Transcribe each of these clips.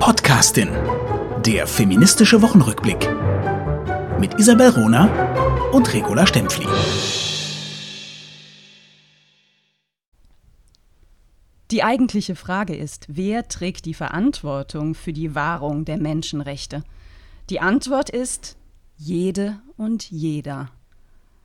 Podcastin. Der feministische Wochenrückblick. Mit Isabel Rona und Regula Stempfli. Die eigentliche Frage ist, wer trägt die Verantwortung für die Wahrung der Menschenrechte? Die Antwort ist jede und jeder.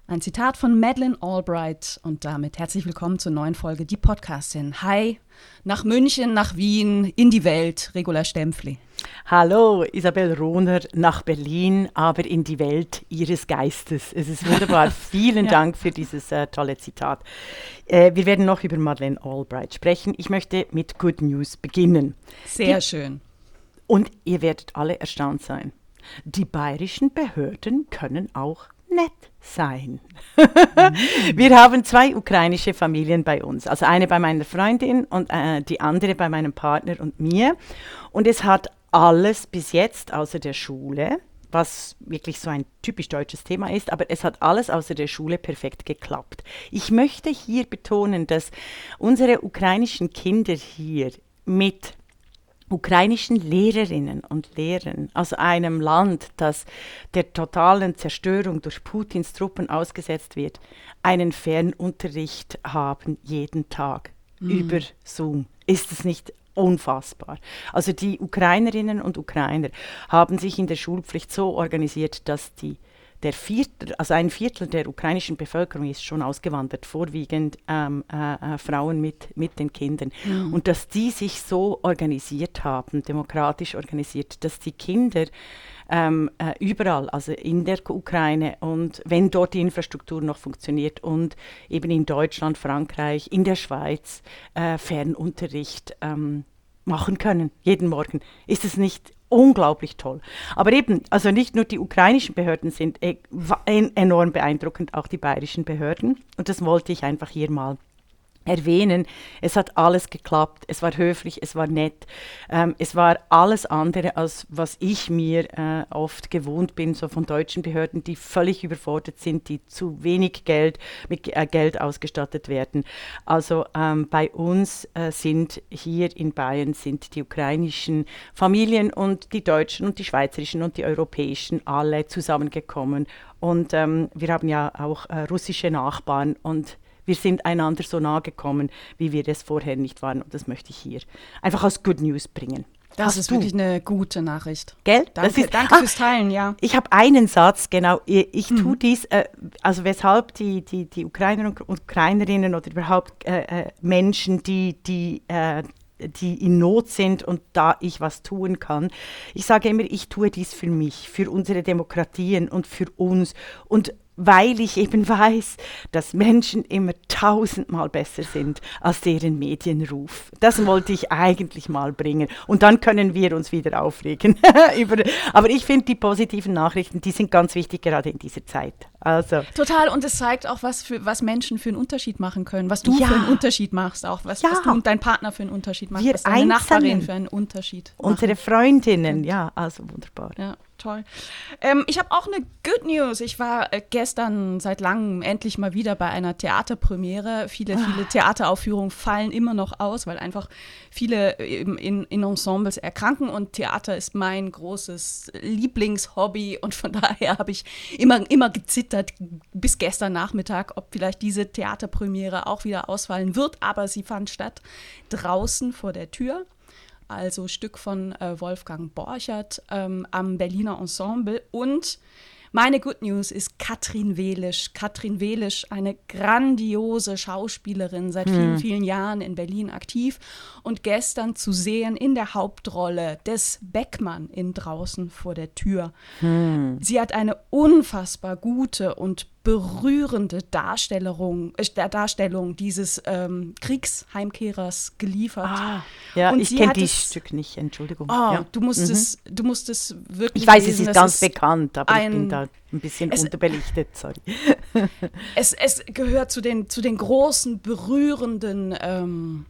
Ein Zitat von Madeleine Albright und damit herzlich willkommen zur neuen Folge Die Podcastin. Hi, nach München, nach Wien, in die Welt, Regula Stempfli. Hallo, Isabel Rohner nach Berlin, aber in die Welt Ihres Geistes. Es ist wunderbar. Vielen ja. Dank für dieses äh, tolle Zitat. Äh, wir werden noch über Madeleine Albright sprechen. Ich möchte mit Good News beginnen. Sehr Die, schön. Und ihr werdet alle erstaunt sein. Die bayerischen Behörden können auch nett sein. wir haben zwei ukrainische Familien bei uns. Also eine bei meiner Freundin und äh, die andere bei meinem Partner und mir. Und es hat alles bis jetzt außer der Schule, was wirklich so ein typisch deutsches Thema ist, aber es hat alles außer der Schule perfekt geklappt. Ich möchte hier betonen, dass unsere ukrainischen Kinder hier mit ukrainischen Lehrerinnen und Lehrern aus einem Land, das der totalen Zerstörung durch Putins Truppen ausgesetzt wird, einen Fernunterricht haben jeden Tag mhm. über Zoom. Ist es nicht unfassbar? Also die Ukrainerinnen und Ukrainer haben sich in der Schulpflicht so organisiert, dass die der Viertel, also ein Viertel der ukrainischen Bevölkerung ist schon ausgewandert, vorwiegend ähm, äh, äh, Frauen mit, mit den Kindern. Mhm. Und dass die sich so organisiert haben, demokratisch organisiert, dass die Kinder ähm, äh, überall, also in der Ukraine und wenn dort die Infrastruktur noch funktioniert und eben in Deutschland, Frankreich, in der Schweiz äh, Fernunterricht ähm, machen können, jeden Morgen. Ist es nicht unglaublich toll. Aber eben, also nicht nur die ukrainischen Behörden sind e enorm beeindruckend, auch die bayerischen Behörden. Und das wollte ich einfach hier mal erwähnen. Es hat alles geklappt. Es war höflich, es war nett. Ähm, es war alles andere, als was ich mir äh, oft gewohnt bin, so von deutschen Behörden, die völlig überfordert sind, die zu wenig Geld mit äh, Geld ausgestattet werden. Also ähm, bei uns äh, sind hier in Bayern sind die ukrainischen Familien und die deutschen und die schweizerischen und die europäischen alle zusammengekommen. Und ähm, wir haben ja auch äh, russische Nachbarn und wir sind einander so nahe gekommen, wie wir es vorher nicht waren. Und das möchte ich hier einfach als Good News bringen. Das Hast ist du? wirklich eine gute Nachricht. Gell? Danke, ist, danke ah, fürs Teilen, ja. Ich habe einen Satz, genau. Ich, ich mhm. tue dies, äh, also weshalb die, die, die Ukrainer und Ukrainerinnen oder überhaupt äh, äh, Menschen, die, die äh, die in Not sind und da ich was tun kann. Ich sage immer, ich tue dies für mich, für unsere Demokratien und für uns. Und weil ich eben weiß, dass Menschen immer tausendmal besser sind als deren Medienruf. Das wollte ich eigentlich mal bringen. Und dann können wir uns wieder aufregen. Aber ich finde, die positiven Nachrichten, die sind ganz wichtig, gerade in dieser Zeit. Also. Total. Und es zeigt auch, was, für, was Menschen für einen Unterschied machen können, was du ja. für einen Unterschied machst, auch was, ja. was du und dein Partner für einen Unterschied machst, wir was deine Nachbarin für einen Unterschied Unsere Freundinnen, ja, also wunderbar. Ja toll. Ähm, ich habe auch eine Good News. Ich war äh, gestern seit langem endlich mal wieder bei einer Theaterpremiere. Viele, viele ah. Theateraufführungen fallen immer noch aus, weil einfach viele äh, in, in Ensembles erkranken und Theater ist mein großes Lieblingshobby und von daher habe ich immer, immer gezittert bis gestern Nachmittag, ob vielleicht diese Theaterpremiere auch wieder ausfallen wird, aber sie fand statt draußen vor der Tür also Stück von äh, Wolfgang Borchert ähm, am Berliner Ensemble. Und meine Good News ist Katrin Welisch. Katrin Welisch, eine grandiose Schauspielerin, seit vielen, hm. vielen Jahren in Berlin aktiv und gestern zu sehen in der Hauptrolle des Beckmann in Draußen vor der Tür. Hm. Sie hat eine unfassbar gute und berührende Darstellung, äh, Darstellung dieses ähm, Kriegsheimkehrers geliefert. Ah, ja, und ich kenne dieses Stück nicht, Entschuldigung. Oh, ja. du, musst mhm. es, du musst es wirklich Ich weiß, lesen. es ist ganz bekannt, aber ein, ich bin da ein bisschen es, unterbelichtet, sorry. es, es gehört zu den, zu den großen, berührenden ähm,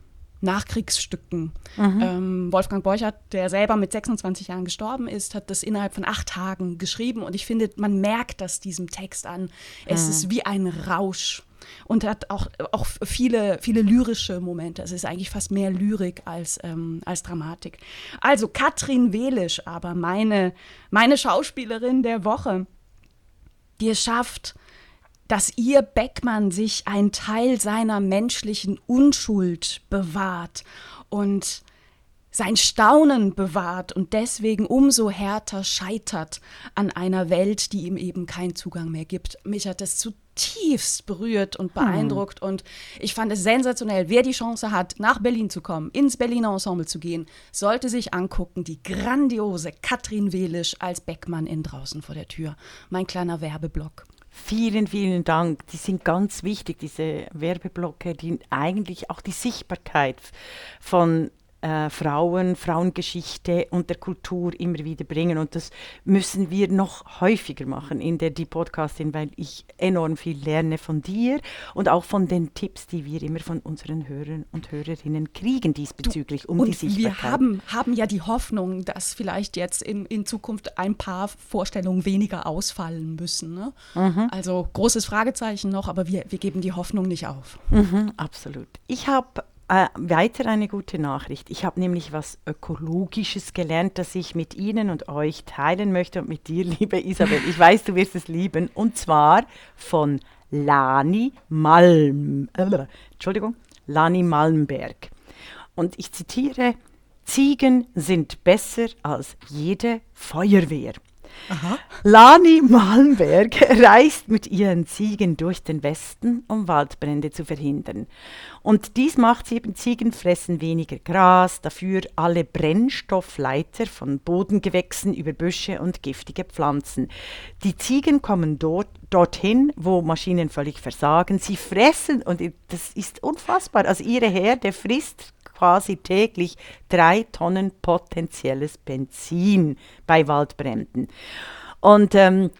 Nachkriegsstücken. Mhm. Ähm, Wolfgang Borchert, der selber mit 26 Jahren gestorben ist, hat das innerhalb von acht Tagen geschrieben und ich finde, man merkt das diesem Text an. Es mhm. ist wie ein Rausch. und hat auch, auch viele, viele lyrische Momente. Es ist eigentlich fast mehr Lyrik als, ähm, als Dramatik. Also Katrin Welisch, aber meine, meine Schauspielerin der Woche, die es schafft, dass ihr Beckmann sich einen Teil seiner menschlichen Unschuld bewahrt und sein Staunen bewahrt und deswegen umso härter scheitert an einer Welt, die ihm eben keinen Zugang mehr gibt. Mich hat das zutiefst berührt und hm. beeindruckt hm. und ich fand es sensationell. Wer die Chance hat, nach Berlin zu kommen, ins Berliner Ensemble zu gehen, sollte sich angucken, die grandiose Katrin Welisch als Beckmann in draußen vor der Tür. Mein kleiner Werbeblock. Vielen, vielen Dank. Die sind ganz wichtig, diese Werbeblocke, die eigentlich auch die Sichtbarkeit von äh, Frauen, Frauengeschichte und der Kultur immer wieder bringen. Und das müssen wir noch häufiger machen in der Die Podcastin, weil ich enorm viel lerne von dir und auch von den Tipps, die wir immer von unseren Hörern und Hörerinnen kriegen diesbezüglich du, um die Sichtbarkeit. Wir haben, haben ja die Hoffnung, dass vielleicht jetzt in, in Zukunft ein paar Vorstellungen weniger ausfallen müssen. Ne? Mhm. Also großes Fragezeichen noch, aber wir, wir geben die Hoffnung nicht auf. Mhm, absolut. Ich habe äh, weiter eine gute Nachricht. Ich habe nämlich was Ökologisches gelernt, das ich mit Ihnen und euch teilen möchte und mit dir, liebe Isabel. Ich weiß, du wirst es lieben. Und zwar von Lani Malm. Äh, Entschuldigung, Lani Malmberg. Und ich zitiere: Ziegen sind besser als jede Feuerwehr. Aha. Lani Malmberg reist mit ihren Ziegen durch den Westen, um Waldbrände zu verhindern. Und dies macht sie eben, Ziegen fressen weniger Gras, dafür alle Brennstoffleiter von Bodengewächsen über Büsche und giftige Pflanzen. Die Ziegen kommen dort, dorthin, wo Maschinen völlig versagen. Sie fressen, und das ist unfassbar, also ihre Herde frisst quasi täglich drei Tonnen potenzielles Benzin bei Waldbränden. Und ähm,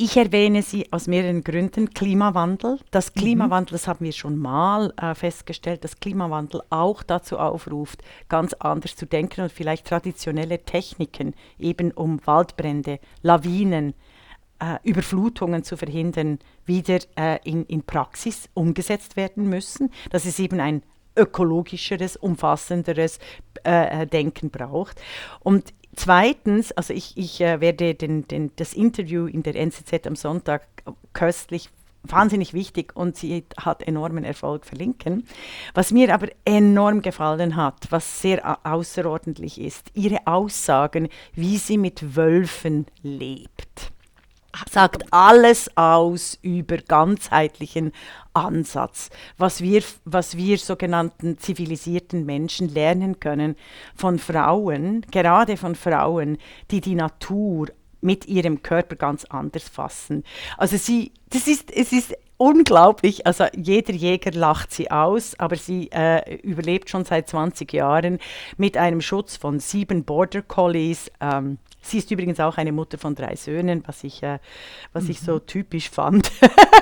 ich erwähne sie aus mehreren Gründen. Klimawandel. Das mhm. Klimawandel, das haben wir schon mal äh, festgestellt, dass Klimawandel auch dazu aufruft, ganz anders zu denken und vielleicht traditionelle Techniken, eben um Waldbrände, Lawinen, äh, Überflutungen zu verhindern, wieder äh, in, in Praxis umgesetzt werden müssen. Das ist eben ein ökologischeres, umfassenderes äh, äh, Denken braucht. Und zweitens, also ich, ich äh, werde den, den, das Interview in der NZZ am Sonntag köstlich wahnsinnig wichtig und sie hat enormen Erfolg verlinken. Was mir aber enorm gefallen hat, was sehr außerordentlich ist, ihre Aussagen, wie sie mit Wölfen lebt sagt alles aus über ganzheitlichen Ansatz, was wir, was wir sogenannten zivilisierten Menschen lernen können von Frauen, gerade von Frauen, die die Natur mit ihrem Körper ganz anders fassen. Also sie, das ist, es ist unglaublich. Also jeder Jäger lacht sie aus, aber sie äh, überlebt schon seit 20 Jahren mit einem Schutz von sieben Border Collies. Ähm, Sie ist übrigens auch eine Mutter von drei Söhnen, was ich, äh, was mhm. ich so mhm. typisch fand.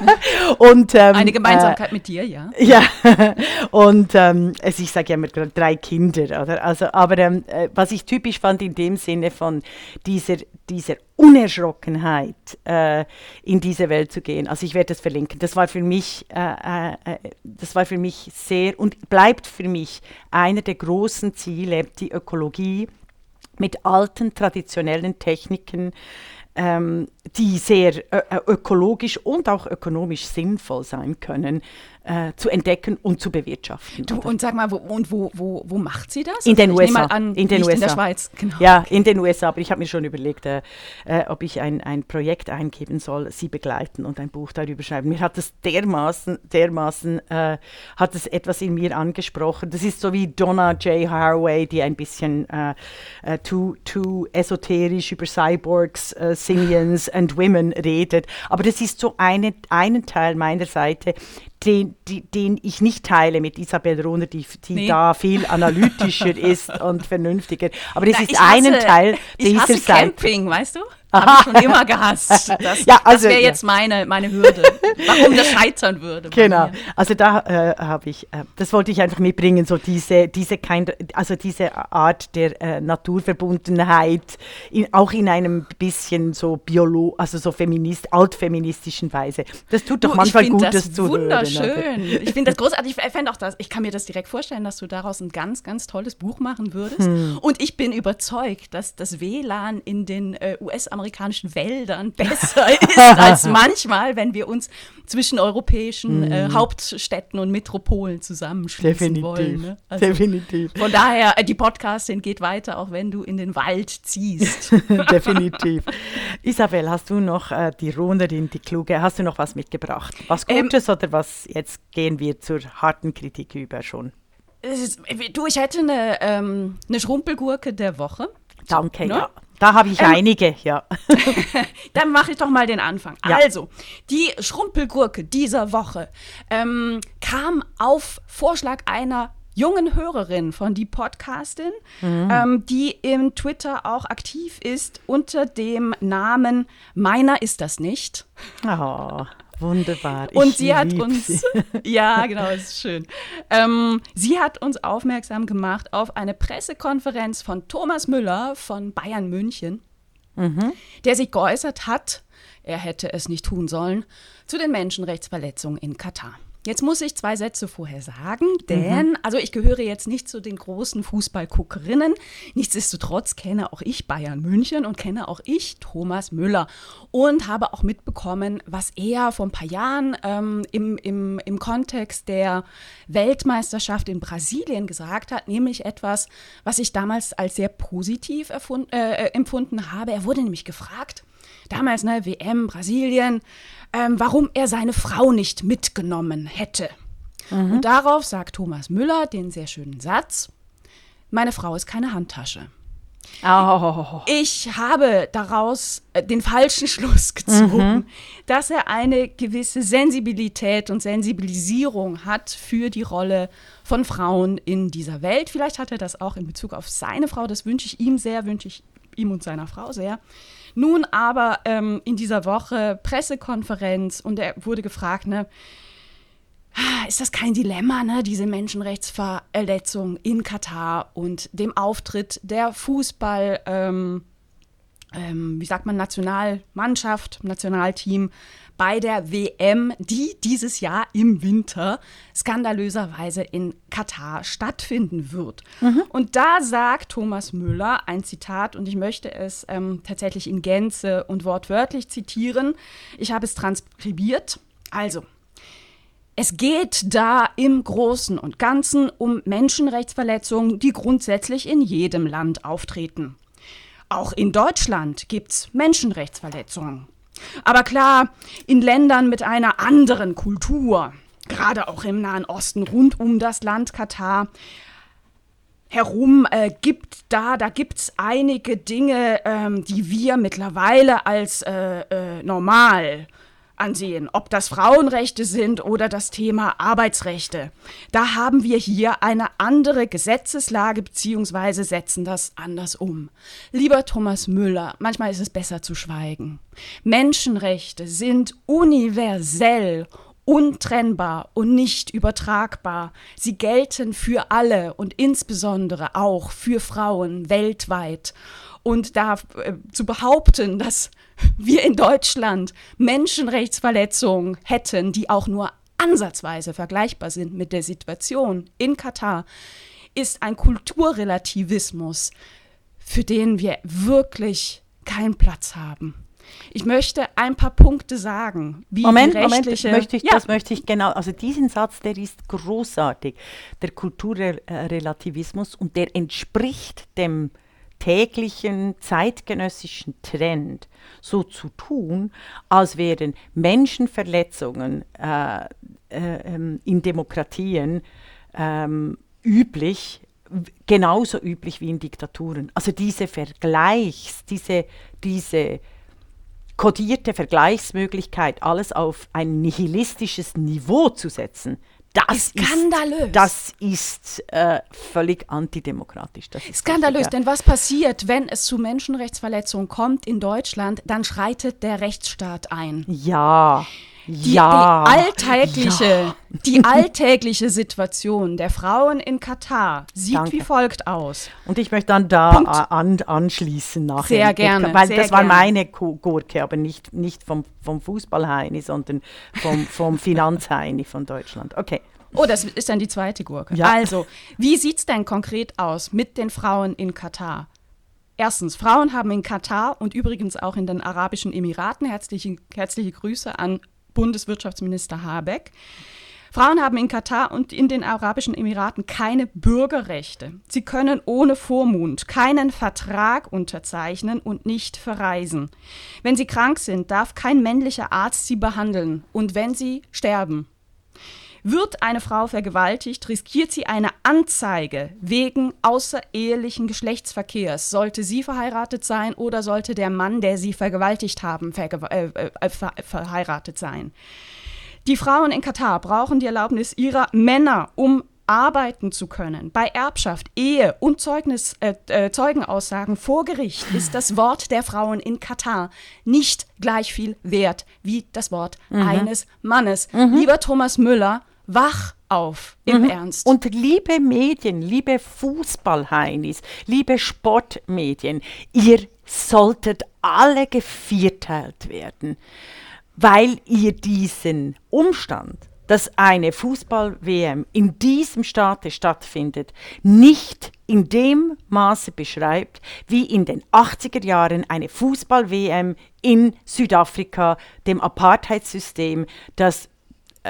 und, ähm, eine Gemeinsamkeit äh, mit dir, ja. Ja, und ähm, also ich sage ja immer drei Kinder, oder? Also, aber ähm, äh, was ich typisch fand in dem Sinne von dieser, dieser Unerschrockenheit äh, in diese Welt zu gehen. Also ich werde das verlinken. Das war für mich, äh, das war für mich sehr und bleibt für mich einer der großen Ziele, die Ökologie mit alten traditionellen Techniken ähm, die sehr äh, ökologisch und auch ökonomisch sinnvoll sein können, äh, zu entdecken und zu bewirtschaften. Du, und sag mal, wo, und wo, wo, wo macht sie das? In den also USA. An, in den USA. In der Schweiz, genau. Ja, in den USA. Aber ich habe mir schon überlegt, äh, äh, ob ich ein, ein Projekt eingeben soll, sie begleiten und ein Buch darüber schreiben. Mir hat das dermaßen, dermaßen, äh, hat es etwas in mir angesprochen. Das ist so wie Donna J. Haraway, die ein bisschen äh, äh, too, too esoterisch über Cyborgs, Simians and Women redet. Aber das ist so eine, einen Teil meiner Seite, den, den ich nicht teile mit Isabel Rohner, die, die nee. da viel analytischer ist und vernünftiger. Aber das Na, ist einen Teil dieser ich hasse. Camping, weißt du? Habe ich schon immer gehasst. Das, Ja, also, das wäre ja. jetzt meine, meine Hürde, warum das scheitern würde. Genau, also da äh, habe ich, äh, das wollte ich einfach mitbringen, so diese, diese, kind, also diese Art der äh, Naturverbundenheit, in, auch in einem bisschen so biolo, also so feminist, altfeministischen Weise. Das tut doch Du, manchmal ich gut, das das zu hören. wunderschön. Ich finde das großartig. Ich fände auch das. Ich kann mir das direkt vorstellen, dass du daraus ein ganz, ganz tolles Buch machen würdest. Hm. Und ich bin überzeugt, dass das WLAN in den äh, US-amerikanischen Wäldern besser ist als manchmal, wenn wir uns zwischen europäischen äh, Hauptstädten und Metropolen zusammenschließen. Definitiv, wollen. Ne? Also definitiv. von daher, äh, die Podcastin geht weiter, auch wenn du in den Wald ziehst. Definitiv. Isabel, hast du noch äh, die Runderin, die Kluge, hast du noch was mitgebracht? Was Ähm, Gutes oder was? Jetzt gehen wir zur harten Kritik über schon. Du, ich hätte eine, ähm, eine Schrumpelgurke der Woche. Danke, Ne? ja. Da habe ich Ähm, einige, ja. Dann mache ich doch mal den Anfang. Ja. Also, die Schrumpelgurke dieser Woche ähm, kam auf Vorschlag einer jungen Hörerin von die Podcastin, ähm, die im Twitter auch aktiv ist unter dem Namen Meiner ist das nicht. Oh, wunderbar. Und Ich sie hat uns, sie. ja, genau, das ist schön. Ähm, sie hat uns aufmerksam gemacht auf eine Pressekonferenz von Thomas Müller von Bayern München, der sich geäußert hat, er hätte es nicht tun sollen, zu den Menschenrechtsverletzungen in Katar. Jetzt muss ich zwei Sätze vorher sagen, denn, also ich gehöre jetzt nicht zu den großen Fußballguckerinnen. Nichtsdestotrotz kenne auch ich Bayern München und kenne auch ich Thomas Müller und habe auch mitbekommen, was er vor ein paar Jahren ähm, im, im, im Kontext der Weltmeisterschaft in Brasilien gesagt hat, nämlich etwas, was ich damals als sehr positiv erfund, äh, empfunden habe. Er wurde nämlich gefragt, damals, ne, WM, Brasilien, ähm, warum er seine Frau nicht mitgenommen hätte. Und darauf sagt Thomas Müller den sehr schönen Satz, meine Frau ist keine Handtasche. Oh, Ich habe daraus äh, den falschen Schluss gezogen, dass er eine gewisse Sensibilität und Sensibilisierung hat für die Rolle von Frauen in dieser Welt. Vielleicht hat er das auch in Bezug auf seine Frau. Das wünsche ich ihm sehr, wünsche ich ihm und seiner Frau sehr. Nun aber ähm, in dieser Woche Pressekonferenz und er wurde gefragt, ne, Ah, ist das kein Dilemma, ne? diese Menschenrechtsverletzung in Katar und dem Auftritt der Fußball, ähm, ähm, wie sagt man, Nationalmannschaft, Nationalteam bei der WM, die dieses Jahr im Winter skandalöserweise in Katar stattfinden wird. Und da sagt Thomas Müller ein Zitat, und ich möchte es ähm, tatsächlich in Gänze und wortwörtlich zitieren. Ich habe es transkribiert. Also, es geht da im Großen und Ganzen um Menschenrechtsverletzungen, die grundsätzlich in jedem Land auftreten. Auch in Deutschland gibt's Menschenrechtsverletzungen. Aber klar, in Ländern mit einer anderen Kultur, gerade auch im Nahen Osten rund um das Land Katar, herum äh, gibt da, da gibt's einige Dinge, ähm, die wir mittlerweile als äh, äh, normal ansehen, ob das Frauenrechte sind oder das Thema Arbeitsrechte. Da haben wir hier eine andere Gesetzeslage beziehungsweise setzen das anders um. Lieber Thomas Müller, manchmal ist es besser zu schweigen. Menschenrechte sind universell untrennbar und nicht übertragbar. Sie gelten für alle und insbesondere auch für Frauen weltweit. Und da äh, zu behaupten, dass wir in Deutschland Menschenrechtsverletzungen hätten, die auch nur ansatzweise vergleichbar sind mit der Situation in Katar, ist ein Kulturrelativismus, für den wir wirklich keinen Platz haben. Ich möchte ein paar Punkte sagen, Moment, Moment, rechtliche... möchte ich, ja, das möchte ich genau, also diesen Satz, der ist großartig, der Kulturrelativismus und der entspricht dem täglichen zeitgenössischen Trend, so zu tun, als wären Menschenverletzungen äh, äh, ähm, in Demokratien ähm, üblich, genauso üblich wie in Diktaturen. Also diese Vergleichs, diese, diese kodierte Vergleichsmöglichkeit, alles auf ein nihilistisches Niveau zu setzen, das Skandalös. Ist, das ist äh, völlig antidemokratisch. Ist Skandalös, richtig, ja. denn was passiert, wenn es zu Menschenrechtsverletzungen kommt in Deutschland, dann schreitet der Rechtsstaat ein. Ja. Die, ja. die alltägliche, ja. die alltägliche Situation der Frauen in Katar sieht Danke. wie folgt aus. Und ich möchte dann da an, anschließen nachher. Sehr gerne, Weil sehr das war gerne. meine Ku- Gurke, aber nicht, nicht vom, vom Fußballheini, sondern vom, vom Finanzheini von Deutschland. Okay. Oh, das ist dann die zweite Gurke. Ja. Also, wie sieht es denn konkret aus mit den Frauen in Katar? Erstens, Frauen haben in Katar und übrigens auch in den Arabischen Emiraten, herzliche, herzliche Grüße an Bundeswirtschaftsminister Habeck, Frauen haben in Katar und in den Arabischen Emiraten keine Bürgerrechte. Sie können ohne Vormund keinen Vertrag unterzeichnen und nicht verreisen. Wenn sie krank sind, darf kein männlicher Arzt sie behandeln und wenn sie sterben, wird eine Frau vergewaltigt, riskiert sie eine Anzeige wegen außerehelichen Geschlechtsverkehrs. Sollte sie verheiratet sein oder sollte der Mann, der sie vergewaltigt haben, verge äh, äh, ver verheiratet sein. Die Frauen in Katar brauchen die Erlaubnis ihrer Männer, um arbeiten zu können. Bei Erbschaft, Ehe und Zeugnis, äh, äh, Zeugenaussagen vor Gericht ist das Wort der Frauen in Katar nicht gleich viel wert wie das Wort eines Mannes. Lieber Thomas Müller, wach auf im Ernst. Und liebe Medien, liebe Fußballheinis, liebe Sportmedien, ihr solltet alle gevierteilt werden, weil ihr diesen Umstand, dass eine Fußball-WM in diesem Staate stattfindet, nicht in dem Maße beschreibt, wie in den 80er Jahren eine Fußball-WM in Südafrika, dem Apartheidssystem, das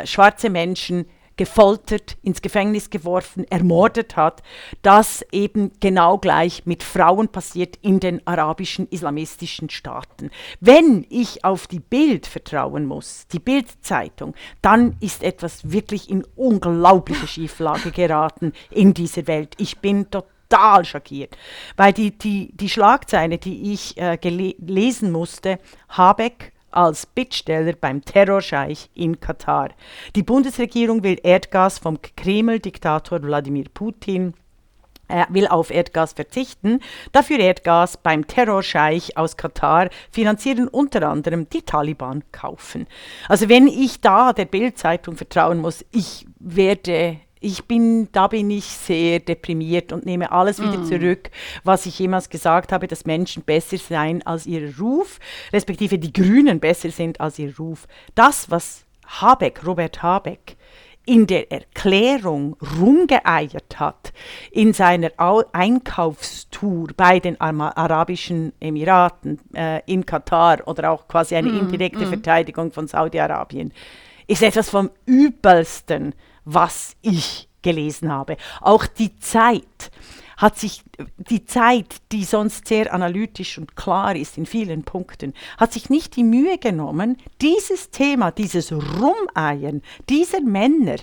schwarze Menschen gefoltert, ins Gefängnis geworfen, ermordet hat, das eben genau gleich mit Frauen passiert in den arabischen islamistischen Staaten. Wenn ich auf die Bild vertrauen muss, die Bildzeitung, dann ist etwas wirklich in unglaubliche Schieflage geraten in dieser Welt. Ich bin total schockiert, weil die, die, die Schlagzeile, die ich äh, gelesen musste, Habeck als Bittsteller beim Terrorscheich in Katar. Die Bundesregierung will Erdgas vom Kreml-Diktator Wladimir Putin er will auf Erdgas verzichten, dafür Erdgas beim Terrorscheich aus Katar finanzieren unter anderem die Taliban kaufen. Also wenn ich da der Bildzeitung vertrauen muss, ich werde ich bin, da bin ich sehr deprimiert und nehme alles wieder zurück, was ich jemals gesagt habe, dass Menschen besser seien als ihr Ruf, respektive die Grünen besser sind als ihr Ruf. Das, was Habeck, Robert Habeck, in der Erklärung rumgeeiert hat, in seiner Au Einkaufstour bei den Arabischen Emiraten, äh, in Katar oder auch quasi eine indirekte Verteidigung von Saudi-Arabien, ist etwas vom Übelsten, was ich gelesen habe. Auch die Zeit hat sich, die Zeit, die sonst sehr analytisch und klar ist in vielen Punkten, hat sich nicht die Mühe genommen, dieses Thema, dieses Rumeiern dieser Männer,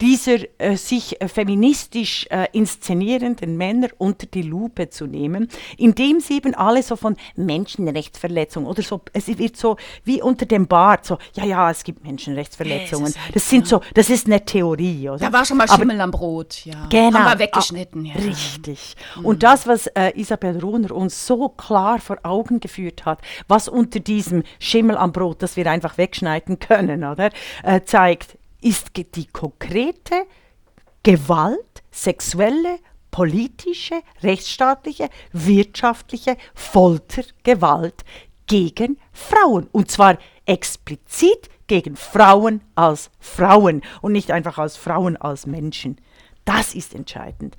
dieser äh, sich äh, feministisch äh, inszenierenden Männer unter die Lupe zu nehmen, indem sie eben alle so von Menschenrechtsverletzungen oder so, es wird so wie unter dem Bart, so, ja, ja, es gibt Menschenrechtsverletzungen. Halt das sind so, das ist eine Theorie, oder? da war schon mal Aber- Schimmel am Brot, ja. Genau. Haben wir weggeschnitten, ja. Richtig. Und das, was äh, Isabel Runer uns so klar vor Augen geführt hat, was unter diesem Schimmel am Brot, das wir einfach wegschneiden können, oder, äh, zeigt, ist die konkrete Gewalt, sexuelle, politische, rechtsstaatliche, wirtschaftliche Foltergewalt gegen Frauen. Und zwar explizit gegen Frauen als Frauen und nicht einfach als Frauen als Menschen. Das ist entscheidend.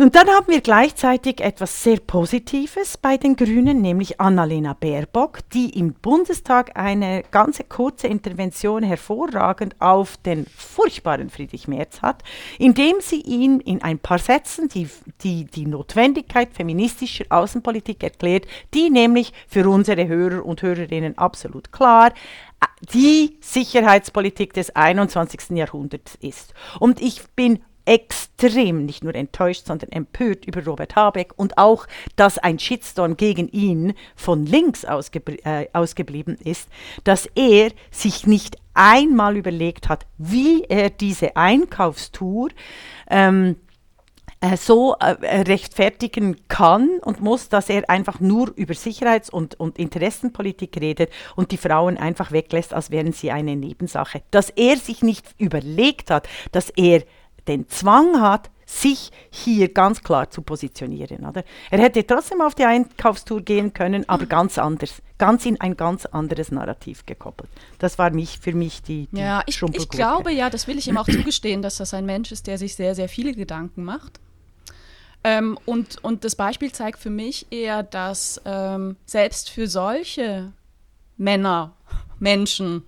Und dann haben wir gleichzeitig etwas sehr Positives bei den Grünen, nämlich Annalena Baerbock, die im Bundestag eine ganz kurze Intervention hervorragend auf den furchtbaren Friedrich Merz hat, indem sie ihn in ein paar Sätzen die, die, die Notwendigkeit feministischer Außenpolitik erklärt, die nämlich für unsere Hörer und Hörerinnen absolut klar die Sicherheitspolitik des 21. Jahrhunderts ist. Und ich bin extrem nicht nur enttäuscht, sondern empört über Robert Habeck und auch, dass ein Shitstorm gegen ihn von links ausgebl äh, ausgeblieben ist, dass er sich nicht einmal überlegt hat, wie er diese Einkaufstour ähm, äh, so äh, rechtfertigen kann und muss, dass er einfach nur über Sicherheits- und, und Interessenpolitik redet und die Frauen einfach weglässt, als wären sie eine Nebensache. Dass er sich nicht überlegt hat, dass er den Zwang hat, sich hier ganz klar zu positionieren. Oder? Er hätte trotzdem auf die Einkaufstour gehen können, aber ganz anders, ganz in ein ganz anderes Narrativ gekoppelt. Das war mich, für mich die, die Ja, ich, ich glaube ja, das will ich ihm auch zugestehen, dass das ein Mensch ist, der sich sehr, sehr viele Gedanken macht. Ähm, und, und das Beispiel zeigt für mich eher, dass ähm, selbst für solche Männer, Menschen,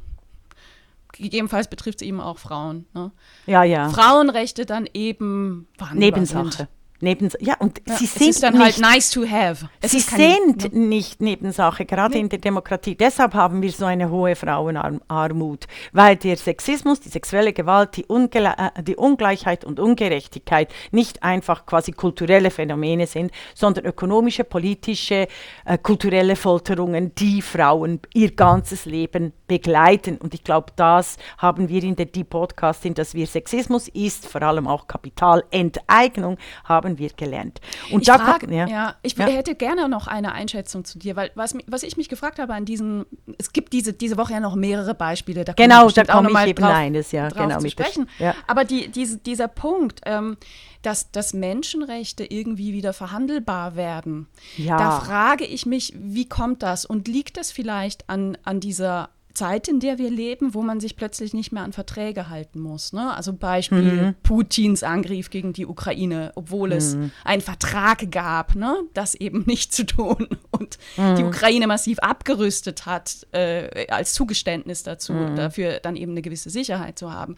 gegebenenfalls betrifft es eben auch Frauen. Ne? Ja, ja. Frauenrechte dann eben Nebensache. Sind. Neben, ja, und ja, sie sind ist dann nicht, halt nice to have. Es sie sind nicht Nebensache, gerade nee. in der Demokratie. Deshalb haben wir so eine hohe Frauenarmut, weil der Sexismus, die sexuelle Gewalt, die, Ungle äh, die Ungleichheit und Ungerechtigkeit nicht einfach quasi kulturelle Phänomene sind, sondern ökonomische, politische, äh, kulturelle Folterungen, die Frauen ihr ganzes Leben begleiten. Und ich glaube, das haben wir in der Deep Podcasting, dass wir Sexismus ist, vor allem auch Kapitalenteignung, haben wir gelernt. Und ich, frag, ja. ja. ich ja. hätte gerne noch eine Einschätzung zu dir, weil was, was ich mich gefragt habe an diesen, es gibt diese, diese Woche ja noch mehrere Beispiele. Da genau, da komme ich eben drauf, eines, ja, drauf genau, zu sprechen. Ja. Aber die, diese, dieser Punkt, ähm, dass, dass Menschenrechte irgendwie wieder verhandelbar werden, ja. da frage ich mich, wie kommt das? Und liegt das vielleicht an, an dieser Zeit, in der wir leben, wo man sich plötzlich nicht mehr an Verträge halten muss. Ne? Also Beispiel mhm. Putins Angriff gegen die Ukraine, obwohl mhm. es einen Vertrag gab, ne? das eben nicht zu tun und mhm. die Ukraine massiv abgerüstet hat äh, als Zugeständnis dazu, mhm. dafür dann eben eine gewisse Sicherheit zu haben.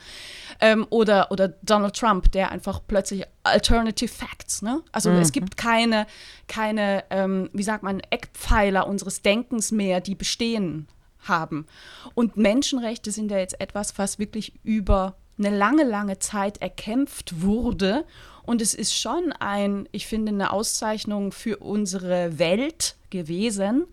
Ähm, oder, oder Donald Trump, der einfach plötzlich Alternative Facts, ne? Also es mhm. gibt keine, keine ähm, wie sagt man, Eckpfeiler unseres Denkens mehr, die bestehen haben. Und Menschenrechte sind ja jetzt etwas, was wirklich über eine lange, lange Zeit erkämpft wurde. Und es ist schon ein, ich finde, eine Auszeichnung für unsere Welt gewesen,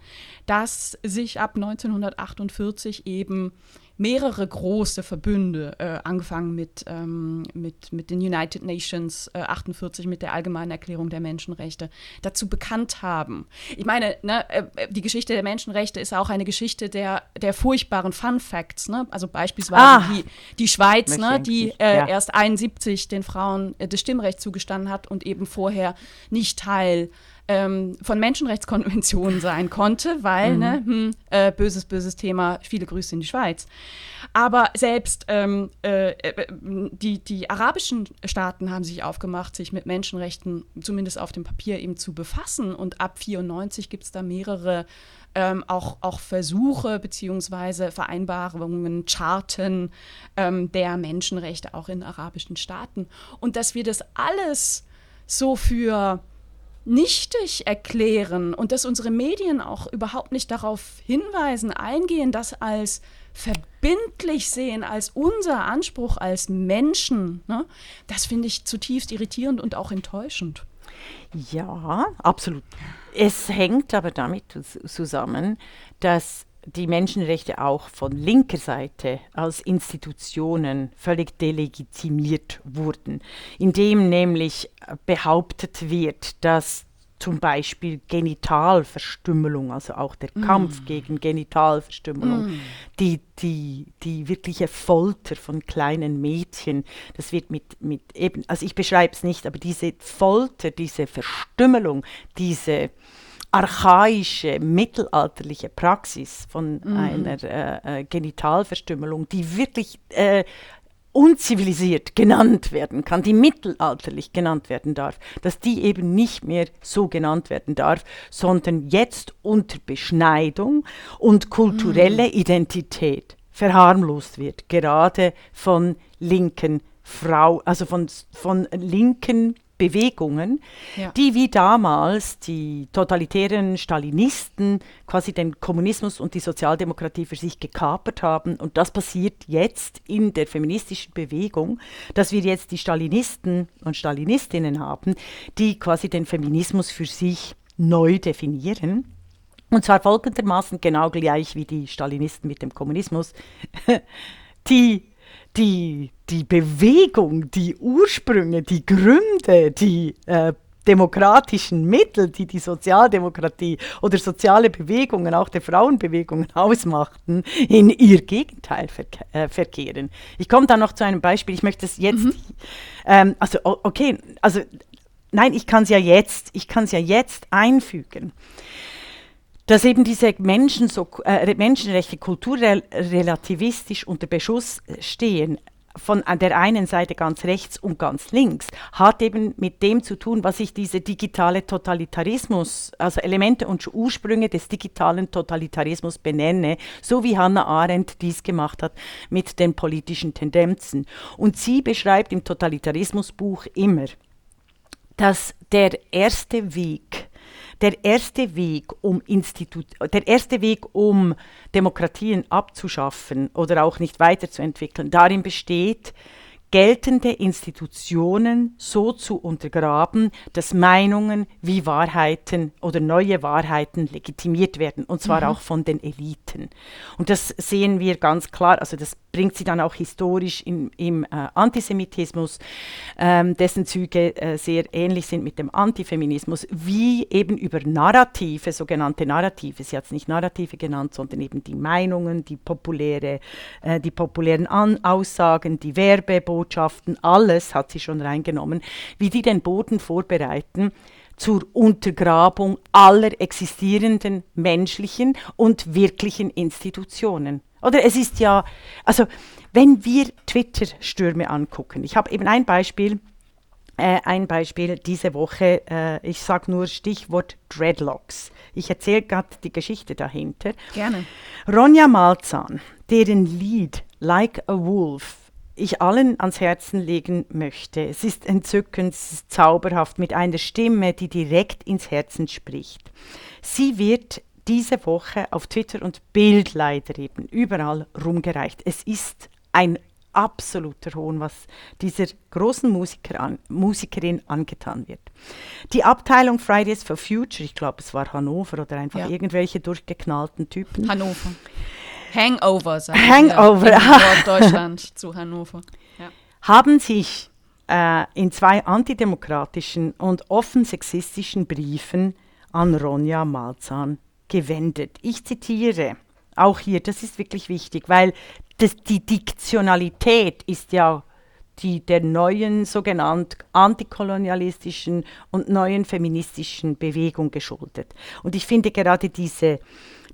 dass sich ab 1948 eben mehrere große Verbünde, äh, angefangen mit, ähm, mit, mit den United Nations äh, 48, mit der Allgemeinen Erklärung der Menschenrechte, dazu bekannt haben. Ich meine, ne, äh, die Geschichte der Menschenrechte ist auch eine Geschichte der, der furchtbaren Fun Facts. Ne? Also beispielsweise ah, die, die Schweiz, ne, die äh, ja. erst 71 den Frauen äh, das Stimmrecht zugestanden hat und eben vorher nicht Teil ähm, von Menschenrechtskonventionen sein konnte, weil, mhm. ne, hm, äh, böses, böses Thema, viele Grüße in die Schweiz. Aber selbst ähm, äh, äh, die, die arabischen Staaten haben sich aufgemacht, sich mit Menschenrechten zumindest auf dem Papier eben zu befassen. Und ab 94 gibt es da mehrere ähm, auch, auch Versuche beziehungsweise Vereinbarungen, Charten ähm, der Menschenrechte auch in arabischen Staaten. Und dass wir das alles so für nichtig erklären und dass unsere Medien auch überhaupt nicht darauf hinweisen, eingehen, das als verbindlich sehen, als unser Anspruch als Menschen, ne, das finde ich zutiefst irritierend und auch enttäuschend. Ja, absolut. Es hängt aber damit zusammen, dass die Menschenrechte auch von linker Seite als Institutionen völlig delegitimiert wurden, indem nämlich behauptet wird, dass zum Beispiel Genitalverstümmelung, also auch der mm. Kampf gegen Genitalverstümmelung, mm. die, die, die wirkliche Folter von kleinen Mädchen, das wird mit, mit eben, also ich beschreibe es nicht, aber diese Folter, diese Verstümmelung, diese archaische, mittelalterliche Praxis von mhm. einer äh, äh, Genitalverstümmelung, die wirklich äh, unzivilisiert genannt werden kann, die mittelalterlich genannt werden darf, dass die eben nicht mehr so genannt werden darf, sondern jetzt unter Beschneidung und kulturelle mhm. Identität verharmlost wird, gerade von linken Frau, also von, von linken Bewegungen, Ja. die wie damals die totalitären Stalinisten quasi den Kommunismus und die Sozialdemokratie für sich gekapert haben. Und das passiert jetzt in der feministischen Bewegung, dass wir jetzt die Stalinisten und Stalinistinnen haben, die quasi den Feminismus für sich neu definieren. Und zwar folgendermaßen genau gleich wie die Stalinisten mit dem Kommunismus. die, die, die Bewegung, die Ursprünge, die Gründe, die äh, demokratischen Mittel, die die Sozialdemokratie oder soziale Bewegungen, auch der Frauenbewegungen ausmachten, in ihr Gegenteil verke äh, verkehren. Ich komme dann noch zu einem Beispiel. Ich möchte es jetzt, ähm, also okay, also nein, ich kann es ja jetzt, ich kann es ja jetzt einfügen dass eben diese Menschen so, äh, Menschenrechte kulturrelativistisch unter Beschuss stehen, von der einen Seite ganz rechts und ganz links, hat eben mit dem zu tun, was ich diese digitale Totalitarismus, also Elemente und Ursprünge des digitalen Totalitarismus benenne, so wie Hannah Arendt dies gemacht hat mit den politischen Tendenzen. Und sie beschreibt im Totalitarismusbuch immer, dass der erste Weg, der erste Weg, um Institut, der erste Weg, um Demokratien abzuschaffen oder auch nicht weiterzuentwickeln, darin besteht, geltende Institutionen so zu untergraben, dass Meinungen wie Wahrheiten oder neue Wahrheiten legitimiert werden, und zwar auch von den Eliten. Und das sehen wir ganz klar, also das bringt sie dann auch historisch im, im äh, Antisemitismus, ähm, dessen Züge äh, sehr ähnlich sind mit dem Antifeminismus, wie eben über Narrative, sogenannte Narrative, sie hat es nicht Narrative genannt, sondern eben die Meinungen, die, populäre, äh, die populären An Aussagen, die Werbebotschaften, alles hat sie schon reingenommen, wie die den Boden vorbereiten zur Untergrabung aller existierenden menschlichen und wirklichen Institutionen. Oder es ist ja, also wenn wir Twitter-Stürme angucken, ich habe eben ein Beispiel, äh, ein Beispiel diese Woche, äh, ich sage nur Stichwort Dreadlocks. Ich erzähle gerade die Geschichte dahinter. Gerne. Ronja Malzahn, deren Lied Like a Wolf ich allen ans Herzen legen möchte. Es ist entzückend, es ist zauberhaft mit einer Stimme, die direkt ins Herzen spricht. Sie wird diese Woche auf Twitter und Bild leider eben überall rumgereicht. Es ist ein absoluter Hohn, was dieser großen Musiker an, Musikerin angetan wird. Die Abteilung Fridays for Future, ich glaube es war Hannover oder einfach Ja. irgendwelche durchgeknallten Typen, Hannover. Hangover, sagen Hangover. wir in Norddeutschland zu Hannover. Ja. haben sich äh, in zwei antidemokratischen und offen sexistischen Briefen an Ronja Malzahn gewendet. Ich zitiere auch hier, das ist wirklich wichtig, weil das, die Diktionalität ist ja die der neuen sogenannt antikolonialistischen und neuen feministischen Bewegung geschuldet. Und ich finde gerade diese,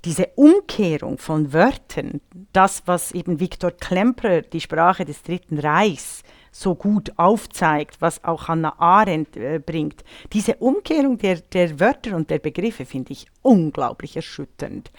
diese Umkehrung von Wörtern, das, was eben Viktor Klemperer, die Sprache des Dritten Reichs, so gut aufzeigt, was auch Hannah Arendt äh, bringt, diese Umkehrung der, der Wörter und der Begriffe finde ich unglaublich erschütternd.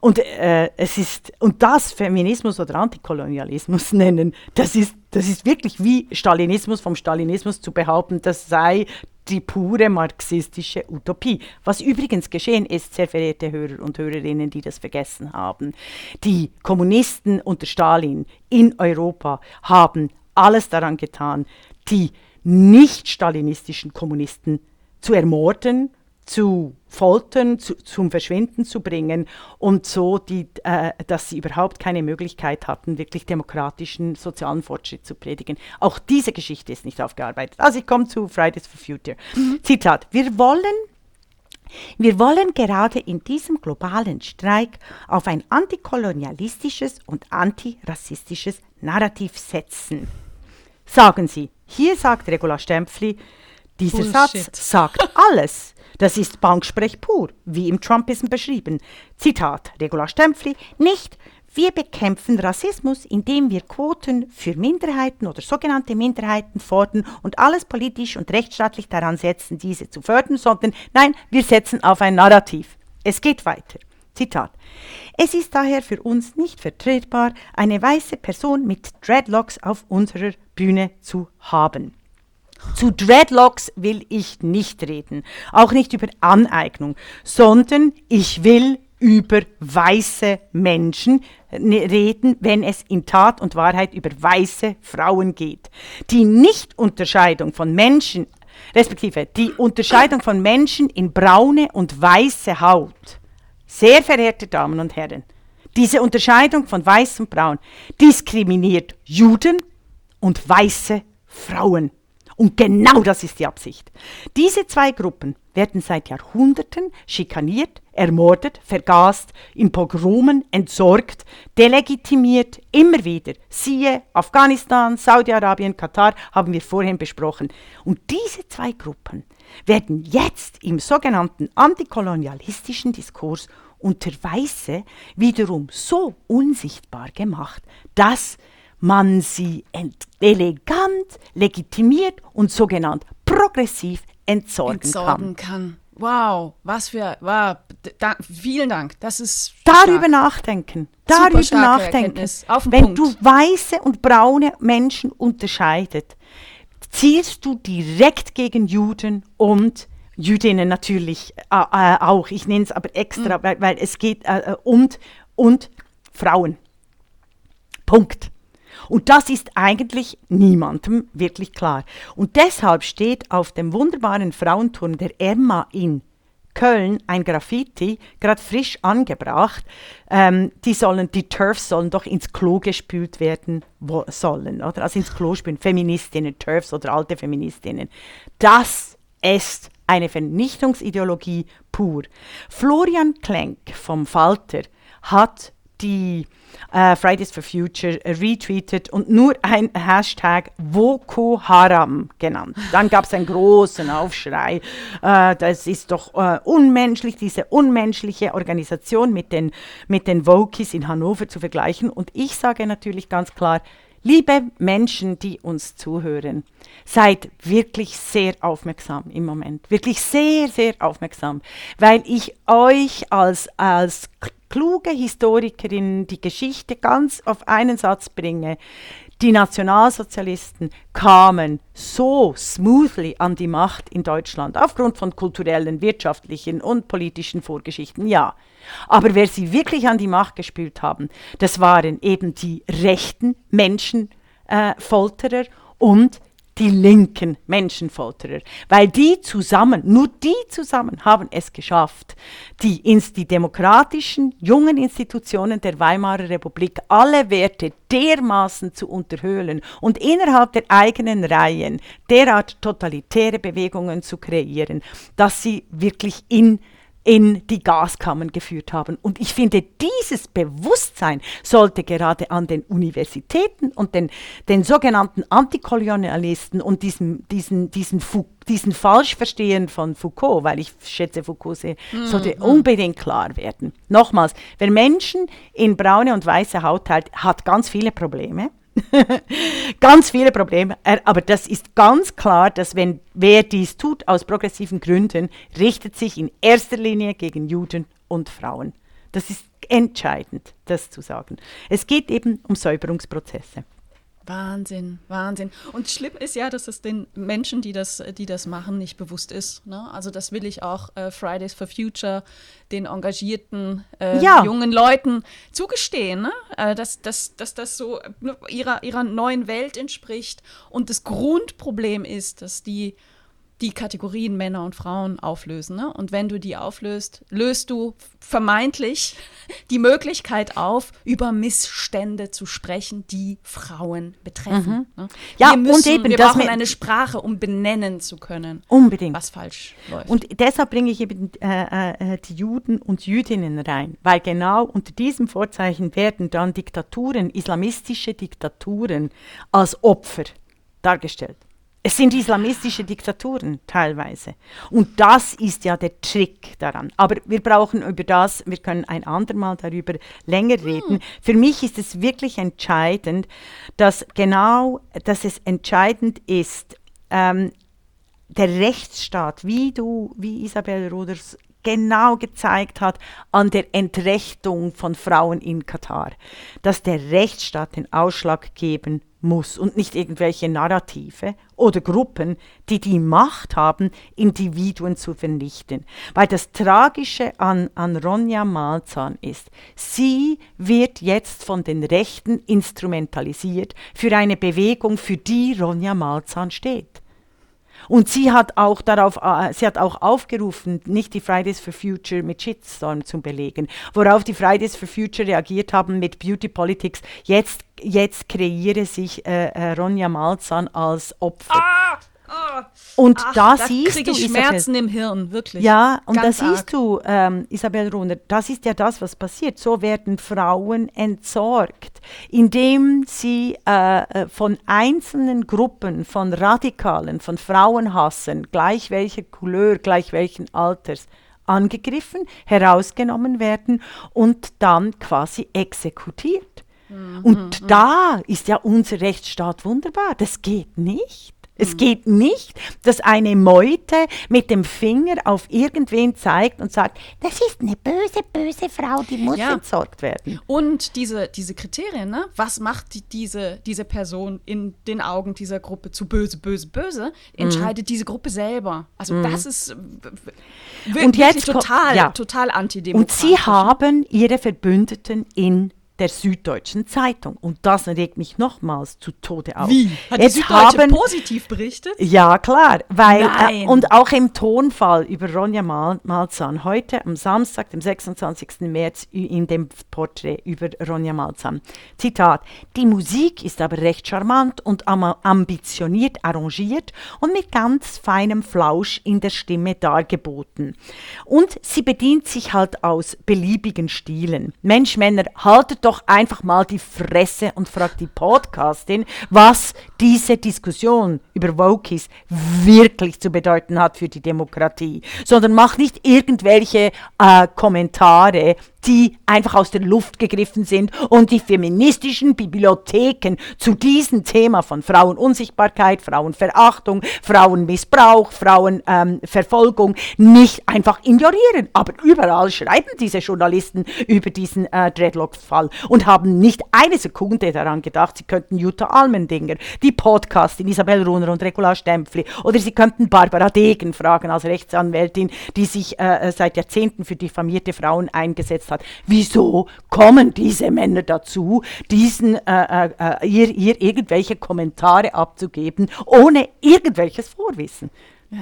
Und äh, es ist und das Feminismus oder Antikolonialismus nennen, das ist das ist wirklich wie Stalinismus vom Stalinismus zu behaupten, das sei die pure marxistische Utopie. Was übrigens geschehen ist, sehr verehrte Hörer und Hörerinnen, die das vergessen haben. Die Kommunisten unter Stalin in Europa haben alles daran getan, die nicht stalinistischen Kommunisten zu ermorden, zu foltern, zu, zum Verschwinden zu bringen und so, die, äh, dass sie überhaupt keine Möglichkeit hatten, wirklich demokratischen sozialen Fortschritt zu predigen. Auch diese Geschichte ist nicht aufgearbeitet. Also ich komme zu Fridays for Future. Zitat, wir wollen wir wollen gerade in diesem globalen Streik auf ein antikolonialistisches und antirassistisches Narrativ setzen. Sagen Sie, hier sagt Regula Stempfli, dieser Bullshit. Satz sagt alles. Das ist Banksprech pur, wie im Trumpism beschrieben. Zitat Regula Stempfli, nicht wir bekämpfen Rassismus, indem wir Quoten für Minderheiten oder sogenannte Minderheiten fordern und alles politisch und rechtsstaatlich daran setzen, diese zu fördern, sondern nein, wir setzen auf ein Narrativ. Es geht weiter. Zitat. Es ist daher für uns nicht vertretbar, eine weiße Person mit Dreadlocks auf unserer Bühne zu haben. Zu Dreadlocks will ich nicht reden, auch nicht über Aneignung, sondern ich will über weiße Menschen ne, reden, wenn es in Tat und Wahrheit über weiße Frauen geht. Die Nichtunterscheidung von Menschen, respektive die Unterscheidung von Menschen in braune und weiße Haut, sehr verehrte Damen und Herren, diese Unterscheidung von weiß und braun diskriminiert Juden und weiße Frauen. Und genau das ist die Absicht. Diese zwei Gruppen werden seit Jahrhunderten schikaniert, ermordet, vergast, in Pogromen entsorgt, delegitimiert, immer wieder. Siehe Afghanistan, Saudi-Arabien, Katar haben wir vorhin besprochen. Und diese zwei Gruppen werden jetzt im sogenannten antikolonialistischen Diskurs unter Weiße wiederum so unsichtbar gemacht, dass man sie elegant, legitimiert und sogenannt progressiv entsorgen, entsorgen kann. kann. Wow, was für, wow, da, vielen Dank. Das ist darüber stark. nachdenken. Darüber nachdenken. Wenn Punkt. du weiße und braune Menschen unterscheidet, zielst du direkt gegen Juden und Jüdinnen natürlich äh, äh, auch. Ich nenne es aber extra, mhm. weil, weil, es geht äh, äh, und und Frauen. Punkt. Und das ist eigentlich niemandem wirklich klar. Und deshalb steht auf dem wunderbaren Frauenturm der Emma in Köln ein Graffiti, gerade frisch angebracht. Ähm, die sollen, die Turfs sollen doch ins Klo gespült werden wo, sollen, oder? Also ins Klo spülen, Feministinnen, Turfs oder alte Feministinnen. Das ist eine Vernichtungsideologie pur. Florian Klenk vom Falter hat die äh, Fridays for Future retweetet und nur ein Hashtag Boko Haram genannt. Dann gab es einen großen Aufschrei. Äh, das ist doch äh, unmenschlich, diese unmenschliche Organisation mit den, mit den Wokies in Hannover zu vergleichen. Und ich sage natürlich ganz klar, Liebe Menschen, die uns zuhören, seid wirklich sehr aufmerksam im Moment. Wirklich sehr, sehr aufmerksam, weil ich euch als, als kluge Historikerin die Geschichte ganz auf einen Satz bringe. Die Nationalsozialisten kamen so smoothly an die Macht in Deutschland, aufgrund von kulturellen, wirtschaftlichen und politischen Vorgeschichten, ja. Aber wer sie wirklich an die Macht gespült haben, das waren eben die rechten Menschenfolterer äh, und die linken Menschenfolterer, weil die zusammen, nur die zusammen haben es geschafft, die, ins, die demokratischen jungen Institutionen der Weimarer Republik alle Werte dermaßen zu unterhöhlen und innerhalb der eigenen Reihen derart totalitäre Bewegungen zu kreieren, dass sie wirklich in in die Gaskammern geführt haben. Und ich finde, dieses Bewusstsein sollte gerade an den Universitäten und den, den sogenannten Antikolonialisten und diesen, diesen, diesen, diesen Falschverstehen von Foucault, weil ich schätze Foucault sehr, mhm. sollte hm. unbedingt klar werden. Nochmals, wer Menschen in braune und weiße Haut teilt, hat ganz viele Probleme. ganz viele Probleme, aber das ist ganz klar, dass wenn wer dies tut aus progressiven Gründen, richtet sich in erster Linie gegen Juden und Frauen. Das ist entscheidend, das zu sagen. Es geht eben um Säuberungsprozesse. Wahnsinn, Wahnsinn. Und schlimm ist ja, dass es den Menschen, die das, die das machen, nicht bewusst ist. Ne? Also das will ich auch äh, Fridays for Future, den engagierten äh, ja. jungen Leuten zugestehen, ne? äh, dass, dass, dass das so ne, ihrer, ihrer neuen Welt entspricht. Und das Grundproblem ist, dass die die Kategorien Männer und Frauen auflösen. Ne? Und wenn du die auflöst, löst du vermeintlich die Möglichkeit auf, über Missstände zu sprechen, die Frauen betreffen. Mhm. Ne? Ja, wir müssen, und eben, wir brauchen eine Sprache, um benennen zu können, unbedingt. was falsch läuft. Und deshalb bringe ich eben äh, äh, die Juden und Jüdinnen rein, weil genau unter diesem Vorzeichen werden dann Diktaturen, islamistische Diktaturen als Opfer dargestellt. Es sind islamistische Diktaturen teilweise. Und das ist ja der Trick daran. Aber wir brauchen über das, wir können ein andermal darüber länger reden. Hm. Für mich ist es wirklich entscheidend, dass genau, dass es entscheidend ist, ähm, der Rechtsstaat, wie du, wie Isabel Ruders genau gezeigt hat an der Entrechtung von Frauen in Katar, dass der Rechtsstaat den Ausschlag geben muss und nicht irgendwelche Narrative oder Gruppen, die die Macht haben, Individuen zu vernichten. Weil das Tragische an, an Ronja Malzahn ist, sie wird jetzt von den Rechten instrumentalisiert für eine Bewegung, für die Ronja Malzahn steht. Und sie hat auch darauf, äh, sie hat auch aufgerufen, nicht die Fridays for Future mit Shitstorm zu belegen, worauf die Fridays for Future reagiert haben mit Beauty Politics. Jetzt, jetzt kreiere sich äh, äh Ronja Malzahn als Opfer. Ah! Oh. Und Ach, da, siehst du, Schmerzen im Hirn, wirklich. Ja, und da siehst du, ähm, Isabel Runer, das ist ja das, was passiert. So werden Frauen entsorgt, indem sie äh, äh, von einzelnen Gruppen, von Radikalen, von Frauenhassern, gleich welcher Couleur, gleich welchen Alters, angegriffen, herausgenommen werden und dann quasi exekutiert. Mhm, Und da ist ja unser Rechtsstaat wunderbar. Das geht nicht. Es Mhm. geht nicht, dass eine Meute mit dem Finger auf irgendwen zeigt und sagt, das ist eine böse, böse Frau, die muss Ja. entsorgt werden. Und diese, diese Kriterien, ne? was macht die, diese, diese Person in den Augen dieser Gruppe zu böse, böse, böse, entscheidet diese Gruppe selber. Also das ist äh, w- w- Und wirklich jetzt total, ja. total Und antidemokratisch. sie haben ihre Verbündeten in der Süddeutschen Zeitung. Und das regt mich nochmals zu Tode auf. Wie? Hat die Jetzt Süddeutsche haben, positiv berichtet? Ja, klar, weil äh, und auch im Tonfall über Ronja Mal Malzahn heute am Samstag, dem 26. März in dem Porträt über Ronja Malzahn. Zitat: Die Musik ist aber recht charmant und am ambitioniert arrangiert und mit ganz feinem Flausch in der Stimme dargeboten. Und sie bedient sich halt aus beliebigen Stilen. Mensch, Männer, haltet doch einfach mal die Fresse und fragt die Podcastin, was diese Diskussion über Wokies wirklich zu bedeuten hat für die Demokratie, sondern macht nicht irgendwelche äh, Kommentare, die einfach aus der Luft gegriffen sind und die feministischen Bibliotheken zu diesem Thema von Frauenunsichtbarkeit, Frauenverachtung, Frauenmissbrauch, Frauenverfolgung nicht einfach ignorieren. Aber überall schreiben diese Journalisten über diesen äh, Dreadlock-Fall und haben nicht eine Sekunde daran gedacht, sie könnten Jutta Almendinger, die Podcastin Isabel Runner und Regula Stempfli oder sie könnten Barbara Degen fragen als Rechtsanwältin, die sich äh, seit Jahrzehnten für diffamierte Frauen eingesetzt hat. Wieso kommen diese Männer dazu, diesen äh, äh, ihr, ihr irgendwelche Kommentare abzugeben, ohne irgendwelches Vorwissen?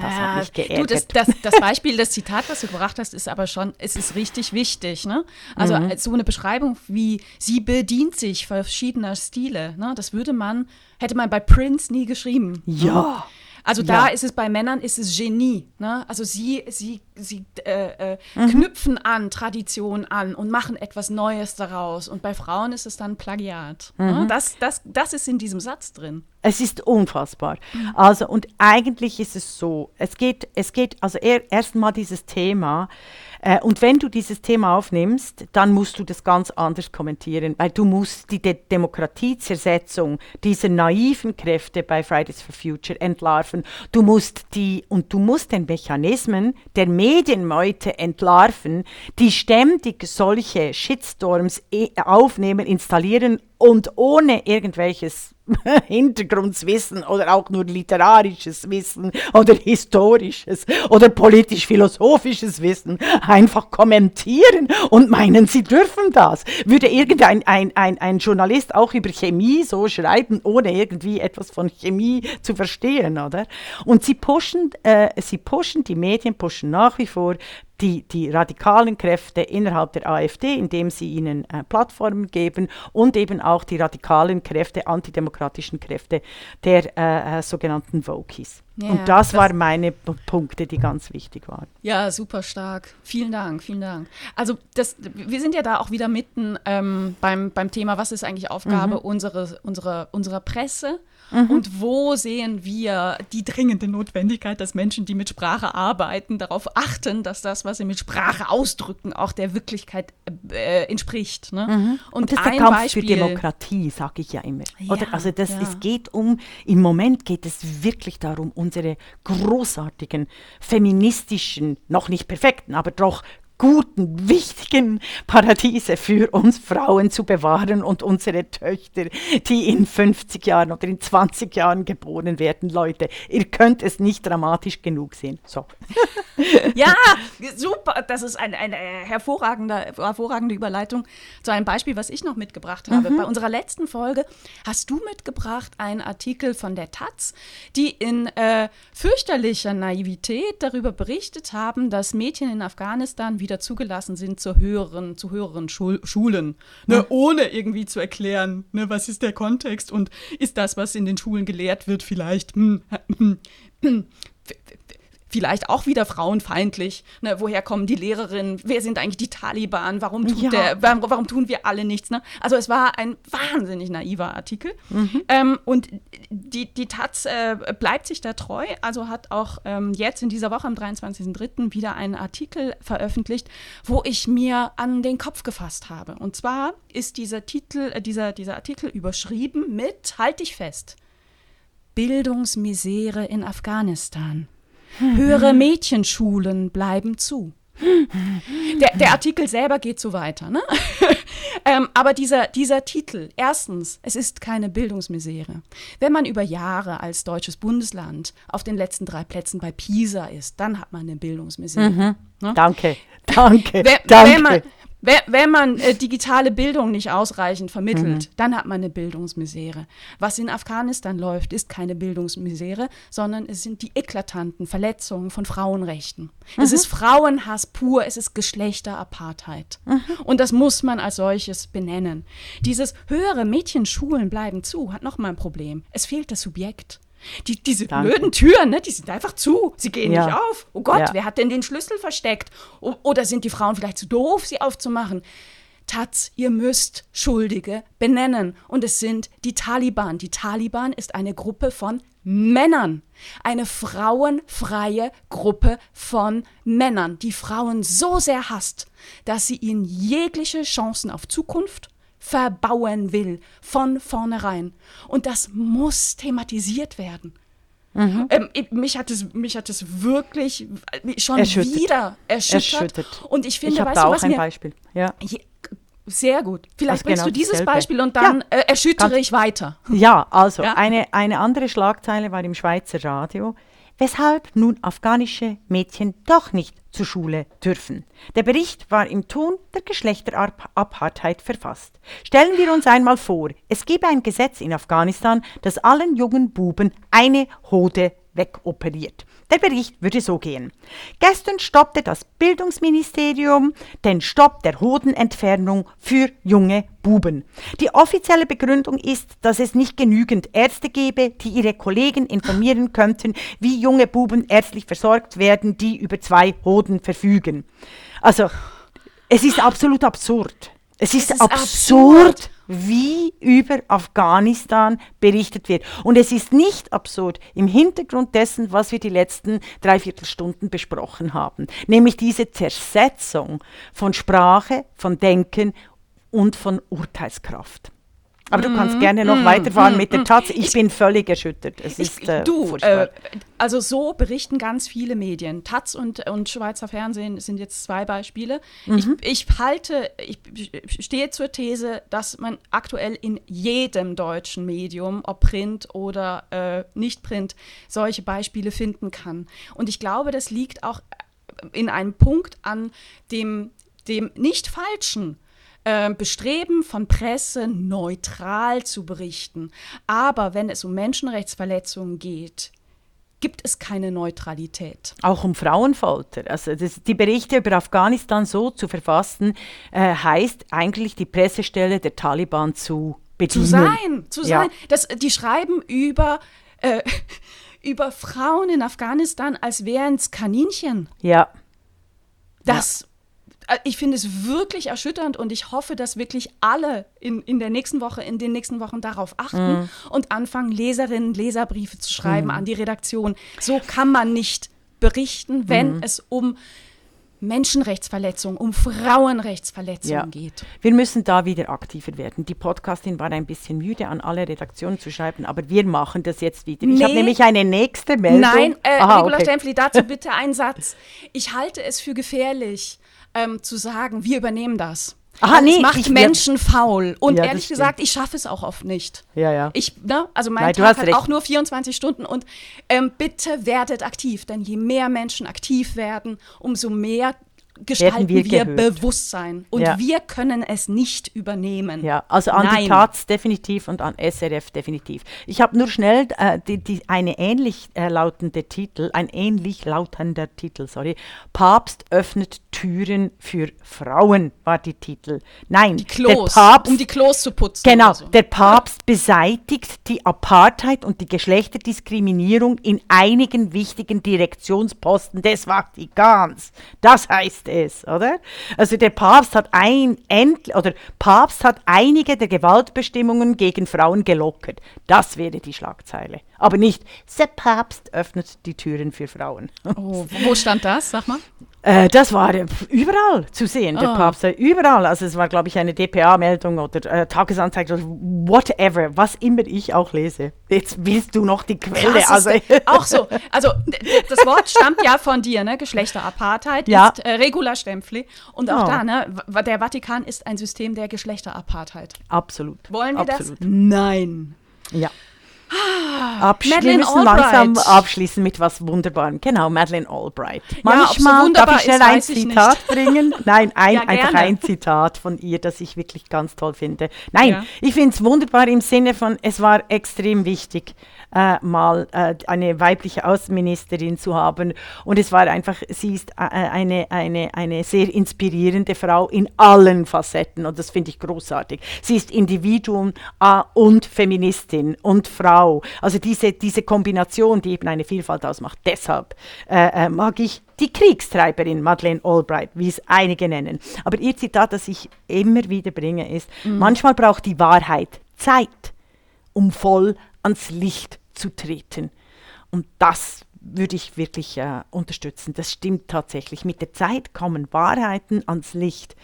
Das hat mich geärgert. Du, das, das, das Beispiel, das Zitat, was du gebracht hast, ist aber schon, es ist richtig wichtig. Ne? Also Mhm. so eine Beschreibung wie, sie bedient sich verschiedener Stile, ne? das würde man, hätte man bei Prince nie geschrieben. ja. Also da Ja. ist es bei Männern ist es Genie. Ne? Also sie, sie, sie äh, äh, Mhm. knüpfen an Tradition an und machen etwas Neues daraus. Und bei Frauen ist es dann Plagiat. Mhm. Ne? Das, das, das ist in diesem Satz drin. Es ist unfassbar. Also, und eigentlich ist es so, es geht, es geht, also er, erstmal dieses Thema, äh, und wenn du dieses Thema aufnimmst, dann musst du das ganz anders kommentieren, weil du musst die De Demokratiezersetzung dieser naiven Kräfte bei Fridays for Future entlarven. Du musst die, und du musst den Mechanismen der Medienmeute entlarven, die ständig solche Shitstorms eh- aufnehmen, installieren und ohne irgendwelches Hintergrundwissen oder auch nur literarisches Wissen oder historisches oder politisch-philosophisches Wissen einfach kommentieren und meinen, sie dürfen das. Würde irgendein ein, ein, ein Journalist auch über Chemie so schreiben, ohne irgendwie etwas von Chemie zu verstehen, oder? Und sie pushen, äh, sie pushen, die Medien pushen nach wie vor die, die radikalen Kräfte innerhalb der AfD, indem sie ihnen äh, Plattformen geben und eben auch die radikalen Kräfte, antidemokratischen Kräfte der äh, äh, sogenannten Wokies. Ja, und das, das- waren meine P Punkte, die ganz wichtig waren. Ja, super stark. Vielen Dank, vielen Dank. Also das, wir sind ja da auch wieder mitten ähm, beim, beim Thema, was ist eigentlich Aufgabe unsere, unsere, unserer Presse und wo sehen wir die dringende Notwendigkeit, dass Menschen, die mit Sprache arbeiten, darauf achten, dass das, was sie mit Sprache ausdrücken, auch der Wirklichkeit äh, entspricht. Ne? Und das ist der Kampf Beispiel, für Demokratie, sage ich ja immer. Oder? Ja, Also das, ja. es geht um, im Moment geht es wirklich darum, unsere großartigen, feministischen, noch nicht perfekten, aber doch guten, wichtigen Paradiese für uns Frauen zu bewahren und unsere Töchter, die in 50 Jahren oder in 20 Jahren geboren werden. Leute, ihr könnt es nicht dramatisch genug sehen. So. Ja, super. Das ist eine, eine hervorragende, hervorragende Überleitung zu einem Beispiel, was ich noch mitgebracht habe. Mhm. Bei unserer letzten Folge hast du mitgebracht einen Artikel von der Taz, die in äh, fürchterlicher Naivität darüber berichtet haben, dass Mädchen in Afghanistan wieder zugelassen sind zu höheren, zu höheren Schul Schulen, ne, ja. ohne irgendwie zu erklären, ne, was ist der Kontext und ist das, was in den Schulen gelehrt wird, vielleicht hm, hm, hm, vielleicht auch wieder frauenfeindlich. Ne? Woher kommen die Lehrerinnen? Wer sind eigentlich die Taliban? Warum, ja. der, warum, warum, tun wir alle nichts? Ne? Also es war ein wahnsinnig naiver Artikel. Mhm. Ähm, und die, die Taz äh, bleibt sich da treu, also hat auch ähm, jetzt in dieser Woche am 23.03. wieder einen Artikel veröffentlicht, wo ich mir an den Kopf gefasst habe. Und zwar ist dieser Titel, äh, dieser, dieser Artikel überschrieben mit, halt dich fest, Bildungsmisere in Afghanistan. Höhere Mädchenschulen bleiben zu. Der, der, Artikel selber geht so weiter. Ne? ähm, aber dieser, dieser Titel, erstens, es ist keine Bildungsmisere. Wenn man über Jahre als deutsches Bundesland auf den letzten drei Plätzen bei PISA ist, dann hat man eine Bildungsmisere. Mhm. Ne? Danke, danke, wenn, danke. Wenn man, wenn man äh, digitale Bildung nicht ausreichend vermittelt, mhm. dann hat man eine Bildungsmisere. Was in Afghanistan läuft, ist keine Bildungsmisere, sondern es sind die eklatanten Verletzungen von Frauenrechten. Mhm. Es ist Frauenhass pur, es ist Geschlechterapartheit. Mhm. Und das muss man als solches benennen. Dieses höhere Mädchenschulen bleiben zu, hat nochmal ein Problem. Es fehlt das Subjekt. Die, diese Danke. blöden Türen, ne, die sind einfach zu. Sie gehen ja. nicht auf. Oh Gott, ja. wer hat denn den Schlüssel versteckt? O oder sind die Frauen vielleicht zu doof, sie aufzumachen? Taz, ihr müsst Schuldige benennen. Und es sind die Taliban. Die Taliban ist eine Gruppe von Männern. Eine frauenfreie Gruppe von Männern, die Frauen so sehr hasst, dass sie ihnen jegliche Chancen auf Zukunft verbauen will, von vornherein. Und das muss thematisiert werden. Mhm. Ähm, mich, hat es, mich hat es wirklich schon erschüttert. wieder erschüttert. erschüttert. Und ich finde, ich weißt da du, was auch ein mir, Beispiel. Ja. Sehr gut. Vielleicht also bringst genau du dieses dasselbe. Beispiel und dann ja. äh, erschüttere ich weiter. Ja, also ja? Eine, eine andere Schlagzeile war im Schweizer Radio weshalb nun afghanische Mädchen doch nicht zur Schule dürfen. Der Bericht war im Ton der Geschlechterapartheit verfasst. Stellen wir uns einmal vor, es gäbe ein Gesetz in Afghanistan, das allen jungen Buben eine Hode wegoperiert. Der Bericht würde so gehen. Gestern stoppte das Bildungsministerium den Stopp der Hodenentfernung für junge Buben. Die offizielle Begründung ist, dass es nicht genügend Ärzte gäbe, die ihre Kollegen informieren könnten, wie junge Buben ärztlich versorgt werden, die über zwei Hoden verfügen. Also, es ist absolut absurd. Es ist, ist absurd, absurd, wie über Afghanistan berichtet wird. Und es ist nicht absurd im Hintergrund dessen, was wir die letzten dreiviertel Stunden besprochen haben, nämlich diese Zersetzung von Sprache, von Denken und von Urteilskraft. Aber du kannst mhm. gerne noch mm, weiterfahren mm, mit der mhm. Taz. Ich, ich, bin völlig erschüttert. Es ich, ist, äh, du, äh, also so berichten ganz viele Medien. Taz und, und Schweizer Fernsehen sind jetzt zwei Beispiele. Mhm. Ich, ich halte, ich stehe zur These, dass man aktuell in jedem deutschen Medium, ob Print oder äh, nicht Print, solche Beispiele finden kann. Und ich glaube, das liegt auch in einem Punkt an dem, dem nicht falschen äh, Bestreben von Presse, neutral zu berichten. Aber wenn es um Menschenrechtsverletzungen geht, gibt es keine Neutralität. Auch um Frauenfolter. Also das, die Berichte über Afghanistan so zu verfassen, äh, heißt eigentlich die Pressestelle der Taliban zu bedienen. Zu sein, zu ja. sein. Das, die schreiben über, äh, über Frauen in Afghanistan, als wären es Kaninchen. Ja. Das ich finde es wirklich erschütternd und ich hoffe, dass wirklich alle in, in der nächsten Woche, in den nächsten Wochen darauf achten mm. und anfangen, Leserinnen, Leserbriefe zu schreiben mm. an die Redaktion. So kann man nicht berichten, wenn mm. es um Menschenrechtsverletzungen, um Frauenrechtsverletzungen Ja. geht. Wir müssen da wieder aktiver werden. Die Podcastin war ein bisschen müde, an alle Redaktionen zu schreiben, aber wir machen das jetzt wieder. Ich habe Nee. nämlich eine nächste Meldung. Nein, äh, Aha, Regula okay. Stempfli, dazu bitte einen Satz. Ich halte es für gefährlich, ähm, zu sagen, wir übernehmen das. Aha, nee, es macht ich- Menschen faul. Und Ja, das ehrlich gesagt, ich schaffe es auch oft nicht. Ja, ja. Ich, ne, also mein Nein, Tag hat recht. auch nur 24 Stunden und ähm, bitte werdet aktiv, denn je mehr Menschen aktiv werden, umso mehr gestalten wir wir. Bewusstsein. Und Ja. wir können es nicht übernehmen. Ja, also an die Nein. Taz definitiv und an SRF definitiv. Ich habe nur schnell äh, die, die, eine ähnlich äh, lautende Titel, ein ähnlich lautender Titel, sorry. Papst öffnet Türen für Frauen war die Titel. Nein, Die Klos, der Papst um die Klos zu putzen. Genau, so. der Papst beseitigt die Apartheid und die Geschlechterdiskriminierung in einigen wichtigen Direktionsposten des Vatikans. Das heißt es, oder? Also der Papst hat ein end, oder Papst hat einige der Gewaltbestimmungen gegen Frauen gelockert. Das wäre die Schlagzeile. Aber nicht, der Papst öffnet die Türen für Frauen. Oh, wo stand das? Sag mal. Äh, das war äh, überall zu sehen, der Ah. Papst. äh, Überall. Also es war, glaube ich, eine DPA-Meldung oder äh, Tagesanzeige oder whatever, was immer ich auch lese. Jetzt willst du noch die Quelle. Krass, Also, auch so. Also das Wort stammt ja von dir, ne? Geschlechterapartheit Ja. ist äh, Regula Stempfli. Und auch Oh. da, ne? Der Vatikan ist ein System der Geschlechterapartheit. absolut. Wollen wir absolut. das? Nein. Ja. Absch wir Madeleine müssen langsam abschließen mit was Wunderbarem. Genau, Madeleine Albright. Ja, ob so Manchmal darf ich schnell ein Zitat bringen. Nein, ein, Ja, einfach ein Zitat von ihr, das ich wirklich ganz toll finde. Nein, Ja. ich finde es wunderbar im Sinne von, es war extrem wichtig, äh, mal äh, eine weibliche Außenministerin zu haben. Und es war einfach, sie ist äh, eine, eine, eine sehr inspirierende Frau in allen Facetten und das finde ich großartig. Sie ist Individuum und Feministin und Frau. Also diese, diese Kombination, die eben eine Vielfalt ausmacht. Deshalb äh, äh, mag ich die Kriegstreiberin Madeleine Albright, wie es einige nennen. Aber ihr Zitat, das ich immer wieder bringe, ist, manchmal braucht die Wahrheit Zeit, um voll ans Licht zu treten. Und das würde ich wirklich äh, unterstützen. Das stimmt tatsächlich. Mit der Zeit kommen Wahrheiten ans Licht,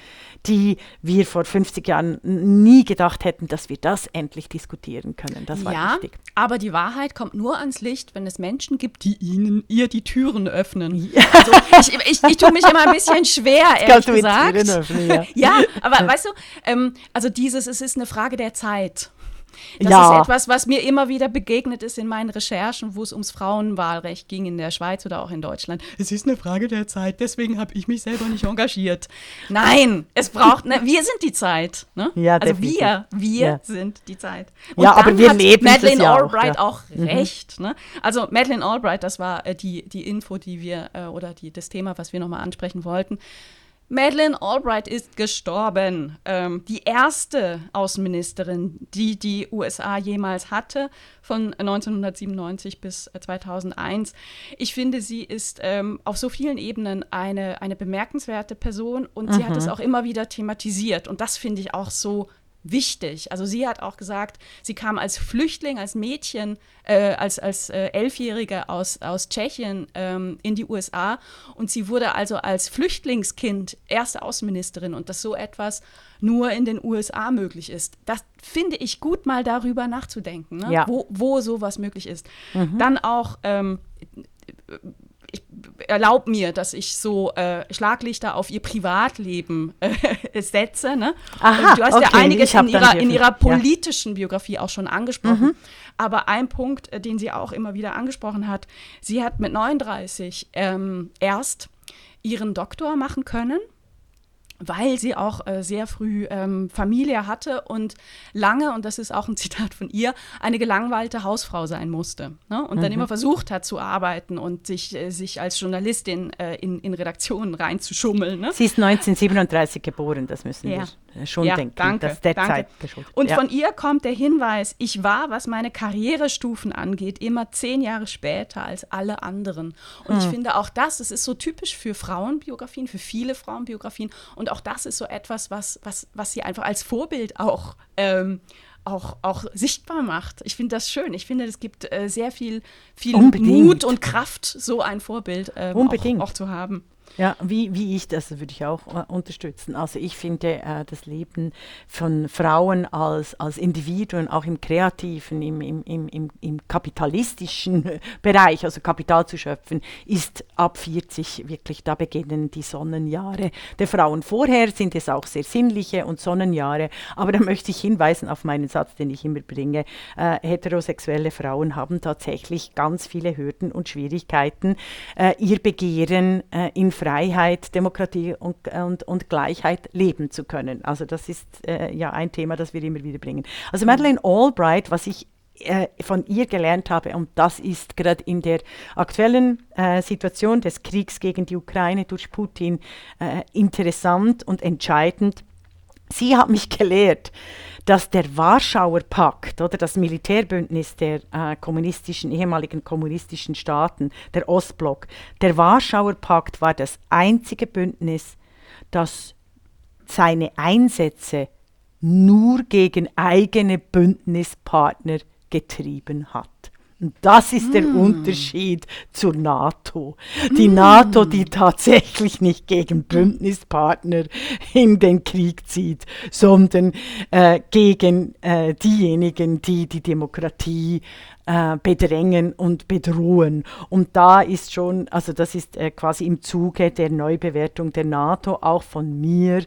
die wir vor 50 Jahren nie gedacht hätten, dass wir das endlich diskutieren können. Das war ja, wichtig. aber die Wahrheit kommt nur ans Licht, wenn es Menschen gibt, die ihnen ihr die Türen öffnen. Also, ich, ich, ich tue mich immer ein bisschen schwer, ehrlich gesagt. Öffnen, ja. ja, aber weißt du, ähm, also dieses, es ist eine Frage der Zeit. Das Ja. ist etwas, was mir immer wieder begegnet ist in meinen Recherchen, wo es ums Frauenwahlrecht ging in der Schweiz oder auch in Deutschland. Es ist eine Frage der Zeit, deswegen habe ich mich selber nicht engagiert. Nein, es braucht, ne, wir sind die Zeit. Ne? Ja, also definitiv. wir, wir Ja. sind die Zeit. Ja, aber wir hat leben Madeleine ja auch, Albright ja. auch, recht. Ne? Also Madeleine Albright, das war äh, die, die Info, die wir, äh, oder die, das Thema, was wir nochmal ansprechen wollten. Madeleine Albright ist gestorben. Ähm, die erste Außenministerin, die die USA jemals hatte, von 1997 bis äh, 2001. Ich finde, sie ist ähm, auf so vielen Ebenen eine, eine bemerkenswerte Person und sie hat es auch immer wieder thematisiert. Und das finde ich auch so wichtig. Also sie hat auch gesagt, sie kam als Flüchtling, als Mädchen, äh, als, als äh, Elfjährige aus, aus Tschechien ähm, in die USA und sie wurde also als Flüchtlingskind erste Außenministerin und dass so etwas nur in den USA möglich ist. Das finde ich gut, mal darüber nachzudenken, ne? Ja. wo, wo sowas möglich ist. Dann auch ähm, ich erlaube mir, dass ich so äh, Schlaglichter auf ihr Privatleben äh, setze. Ne? Aha, du hast okay, ja einiges in ihrer, in ihrer ja. politischen Biografie auch schon angesprochen. Aber ein Punkt, äh, den sie auch immer wieder angesprochen hat, sie hat mit 39 ähm, erst ihren Doktor machen können weil sie auch äh, sehr früh ähm, Familie hatte und lange, und das ist auch ein Zitat von ihr, eine gelangweilte Hausfrau sein musste. Ne? Und dann immer versucht hat zu arbeiten und sich, äh, sich als Journalistin äh, in, in Redaktionen reinzuschummeln. Ne? Sie ist 1937 geboren, das müssen Ja. wir äh, schon Ja, denken. danke, das ist der danke. Zeit geschuldet. Und ja. von ihr kommt der Hinweis, ich war, was meine Karrierestufen angeht, immer zehn Jahre später als alle anderen. Und Hm. ich finde auch das, es ist so typisch für Frauenbiografien, für viele Frauenbiografien. Und auch das ist so etwas, was, was, was sie einfach als Vorbild auch, ähm, auch, auch sichtbar macht. Ich finde das schön. Ich finde, es gibt äh, sehr viel, viel Unbedingt. Mut und Kraft, so ein Vorbild ähm, Unbedingt. Auch, auch zu haben. Ja, wie, wie ich das würde ich auch äh, unterstützen. Also ich finde äh, das Leben von Frauen als, als Individuen, auch im kreativen, im, im, im, im kapitalistischen Bereich, also Kapital zu schöpfen, ist ab 40 wirklich, da beginnen die Sonnenjahre der Frauen. Vorher sind es auch sehr sinnliche und Sonnenjahre, aber da möchte ich hinweisen auf meinen Satz, den ich immer bringe. Äh, heterosexuelle Frauen haben tatsächlich ganz viele Hürden und Schwierigkeiten, äh, ihr Begehren äh, in Freiheit, Demokratie und, und, und Gleichheit leben zu können. Also das ist äh, ja ein Thema, das wir immer wieder bringen. Also Madeleine Albright, was ich äh, von ihr gelernt habe, und das ist gerade in der aktuellen äh, Situation des Kriegs gegen die Ukraine durch Putin äh, interessant und entscheidend. Sie hat mich gelehrt, dass der Warschauer Pakt oder das Militärbündnis der äh, kommunistischen, ehemaligen kommunistischen Staaten, der Ostblock, der Warschauer Pakt war das einzige Bündnis, das seine Einsätze nur gegen eigene Bündnispartner getrieben hat. Und das ist der mm. Unterschied zur NATO. Die mm. NATO, die tatsächlich nicht gegen Bündnispartner in den Krieg zieht, sondern äh, gegen äh, diejenigen, die die Demokratie äh, bedrängen und bedrohen. Und da ist schon, also das ist äh, quasi im Zuge der Neubewertung der NATO auch von mir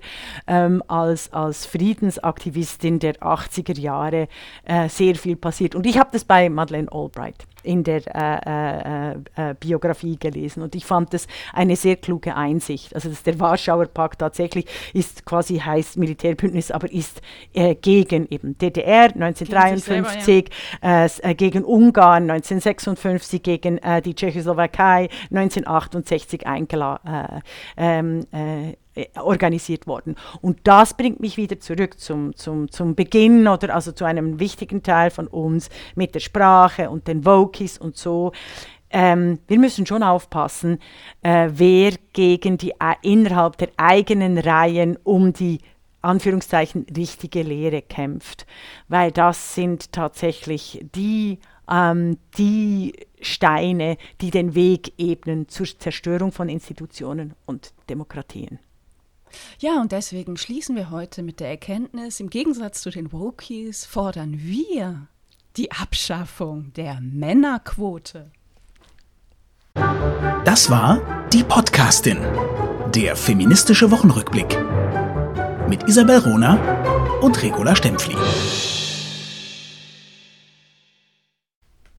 ähm, als, als Friedensaktivistin der 80er Jahre äh, sehr viel passiert. Und ich habe das bei Madeleine Albright in der äh, äh, äh, Biografie gelesen und ich fand das eine sehr kluge Einsicht. Also dass der Warschauer Pakt tatsächlich ist quasi heißt Militärbündnis, aber ist äh, gegen eben DDR 1953, selber, ja. Äh, gegen Ungarn 1956, gegen die Tschechoslowakei 1968 eingeladen. Ähm, äh, organisiert worden. Und das bringt mich wieder zurück zum, zum, zum Beginn oder also zu einem wichtigen Teil von uns mit der Sprache und den Vokies und so. Ähm, wir müssen schon aufpassen, äh, wer gegen die äh, innerhalb der eigenen Reihen um die Anführungszeichen richtige Lehre kämpft, weil das sind tatsächlich die ähm, die Steine, die den Weg ebnen zur Zerstörung von Institutionen und Demokratien. Ja, und deswegen schließen wir heute mit der Erkenntnis, im Gegensatz zu den Wokies fordern wir die Abschaffung der Männerquote. Das war die Podcastin, der feministische Wochenrückblick mit Isabel Rona und Regula Stempfli.